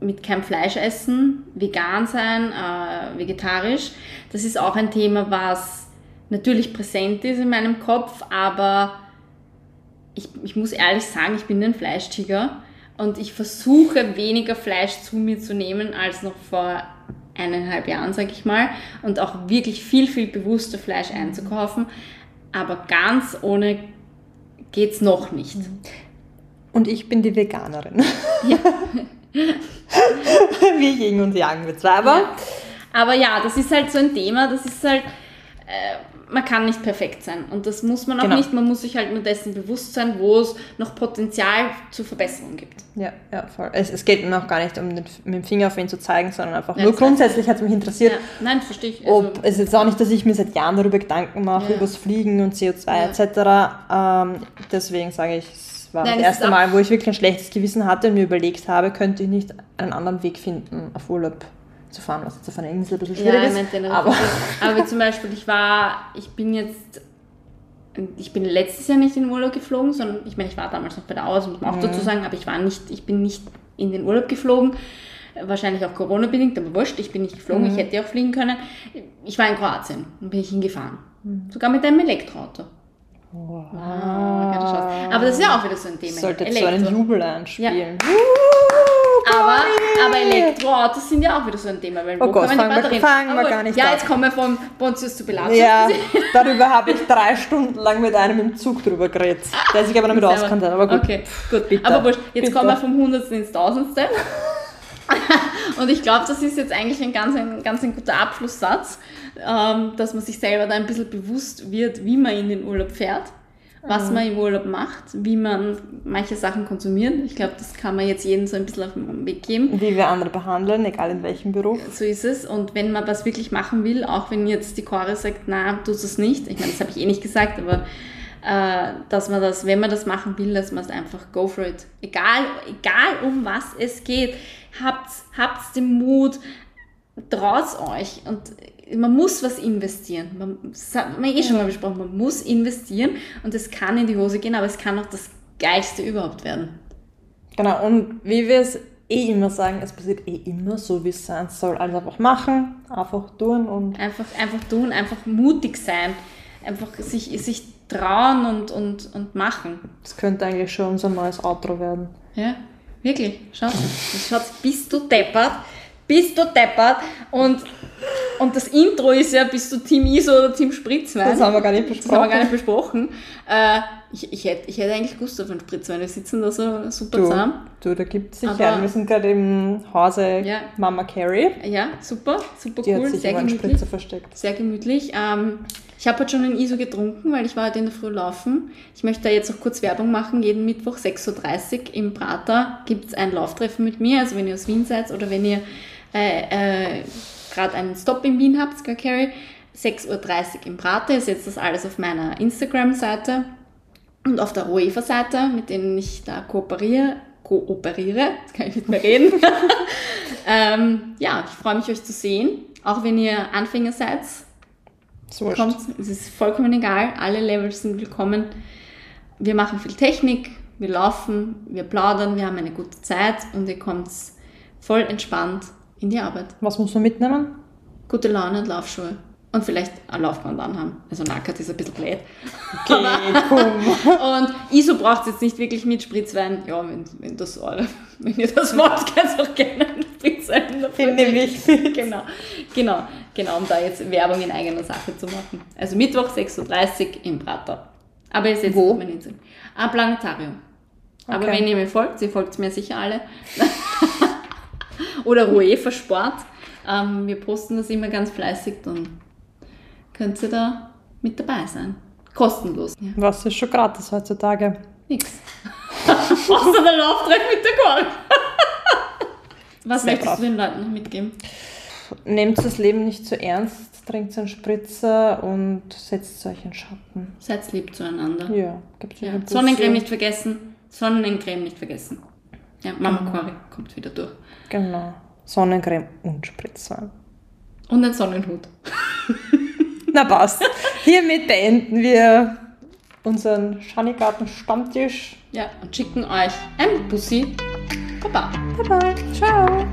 mit kein Fleisch essen, vegan sein, äh, vegetarisch. Das ist auch ein Thema, was natürlich präsent ist in meinem Kopf, aber ich, ich muss ehrlich sagen, ich bin ein Fleischtiger und ich versuche weniger Fleisch zu mir zu nehmen als noch vor eineinhalb Jahren, sag ich mal, und auch wirklich viel, viel bewusster Fleisch einzukaufen. Aber ganz ohne geht's noch nicht. Und ich bin die Veganerin. Ja. <laughs> Wie Yin und Yang mit zwei. Aber, ja. aber ja, das ist halt so ein Thema, das ist halt. Äh, man kann nicht perfekt sein. Und das muss man auch genau. nicht. Man muss sich halt nur dessen bewusst sein, wo es noch Potenzial zur Verbesserung gibt. Ja, ja, voll. Es, es geht mir auch gar nicht um den, mit dem Finger auf ihn zu zeigen, sondern einfach ja, nur grundsätzlich hat es mich interessiert. Ja. Nein, verstehe ich. Also, ob, es ist jetzt auch nicht, dass ich mir seit Jahren darüber Gedanken mache, ja. über das Fliegen und CO2 ja. etc. Ähm, deswegen sage ich, es war Nein, das erste Mal, wo ich wirklich ein schlechtes Gewissen hatte und mir überlegt habe, könnte ich nicht einen anderen Weg finden auf Urlaub zu fahren, was jetzt auf einer Insel ein bisschen schwierig ja, ist. Aber, <laughs> aber zum Beispiel, ich war, ich bin jetzt, ich bin letztes Jahr nicht in den Urlaub geflogen, sondern ich meine, ich war damals noch bei der Aus, muss man auch mhm. dazu sagen, aber ich war nicht, ich bin nicht in den Urlaub geflogen. Wahrscheinlich auch Corona-bedingt, aber wurscht, ich bin nicht geflogen, mhm. ich hätte auch fliegen können. Ich war in Kroatien und bin ich hingefahren. Mhm. Sogar mit einem Elektroauto. Wow. Ah, aber das ist ja auch wieder so ein Thema. Sollte so einen Jubel anspielen. Ja. Aber, aber Elektroautos sind ja auch wieder so ein Thema. Weil oh Gott, fangen wir, fangen wir gar nicht Ja, jetzt kommen wir von Pontius zu Pilatus. Ja, <laughs> darüber habe ich drei Stunden lang mit einem im Zug drüber geredet, der sich aber damit auskannt hat. Aber gut, okay, gut. Bitte, aber wurscht, jetzt bitte. kommen wir vom Hundertsten ins Tausendste. <laughs> Und ich glaube, das ist jetzt eigentlich ein ganz, ein ganz ein guter Abschlusssatz, ähm, dass man sich selber da ein bisschen bewusst wird, wie man in den Urlaub fährt, was man im Urlaub macht, wie man manche Sachen konsumiert. Ich glaube, das kann man jetzt jedem so ein bisschen auf den Weg geben. Wie wir andere behandeln, egal in welchem Beruf. So ist es. Und wenn man was wirklich machen will, auch wenn jetzt die Chore sagt, na, tust es nicht. Ich meine, das habe ich eh nicht gesagt, aber äh, dass man das, wenn man das machen will, dass man es einfach go for it. Egal, egal um was es geht habt, habt den Mut, traut euch und man muss was investieren. Man, das hat man eh schon mal besprochen, man muss investieren und es kann in die Hose gehen, aber es kann auch das Geilste überhaupt werden. Genau, und wie wir es eh immer sagen, es passiert eh immer so, wie es sein soll. Also einfach machen, einfach tun und. Einfach, einfach tun, einfach mutig sein, einfach sich, sich trauen und, und, und machen. Das könnte eigentlich schon unser neues Outro werden. Ja. Wirklich, schau. Schaut, bist du deppert? Bist du deppert? Und, und das Intro ist ja, bist du Team ISO oder Team Spritzwein? Das haben wir gar nicht besprochen. Das haben wir gar nicht besprochen. Äh, ich, ich, hätte, ich hätte eigentlich auf einen Spritzwein. Wir sitzen da so super du, zusammen. Du, da gibt es sicher einen. Wir sind gerade im Hause ja. Mama Carrie. Ja, super, super Die cool. Hat sich sehr gemütlich. Spritzer versteckt. Sehr gemütlich. Ähm, Ich habe heute schon ein ISO getrunken, weil ich war heute in der Früh laufen. Ich möchte da jetzt auch kurz Werbung machen. Jeden Mittwoch 6.30 Uhr im Prater gibt es ein Lauftreffen mit mir. Also wenn ihr aus Wien seid oder wenn ihr äh, äh, gerade einen Stop in Wien habt, Sky Carry, 6.30 Uhr im Prater. Ihr seht das alles auf meiner Instagram-Seite und auf der UEFA-Seite, mit denen ich da kooperiere. Kooperiere, jetzt kann ich nicht mehr reden. <laughs> ähm, ja, ich freue mich, euch zu sehen. Auch wenn ihr Anfänger seid, So kommt, es ist vollkommen egal, alle Levels sind willkommen. Wir machen viel Technik, wir laufen, wir plaudern, wir haben eine gute Zeit und ihr kommt voll entspannt in die Arbeit. Was muss man mitnehmen? Gute Laune und Laufschuhe. Und vielleicht ein Laufband anhaben. Also Nackert ist ein bisschen blöd. Okay, <laughs> komm. Und ISO braucht jetzt nicht wirklich mit Spritzwein. Ja, wenn, wenn, das wenn ihr das wollt, <laughs> könnt ihr auch gerne einen Spritzwein Früh Den nehme ich. Genau, genau, genau, um da jetzt Werbung in eigener Sache zu machen. Also Mittwoch 6.30 Uhr im Prater. Aber ihr seht Wo? es auf meinem Instagram. Am Planetarium. Aber Okay. wenn ihr mir folgt, ihr folgt mir sicher alle. <laughs> Oder UEFA Sport. Ähm, wir posten das immer ganz fleißig, dann könnt ihr da mit dabei sein. Kostenlos. Ja, Was ist schon gratis heutzutage? nix. <laughs> Außer der Lauftreff mit der Chor. <laughs> Was Sehr möchtest brav. du den Leuten noch mitgeben? Nehmt das Leben nicht zu ernst, trinkt einen Spritzer und setzt euch in Schatten. Seid lieb zueinander. Ja, gibt's Ja. Sonnencreme nicht vergessen. Sonnencreme nicht vergessen. Ja, Mama Cori kommt wieder durch. Genau. Sonnencreme und Spritzwein. Und ein Sonnenhut. <laughs> Na passt. Hiermit beenden wir unseren Schanigarten-Stammtisch. Ja, und schicken euch ein Bussi. Baba. Baba. Ciao.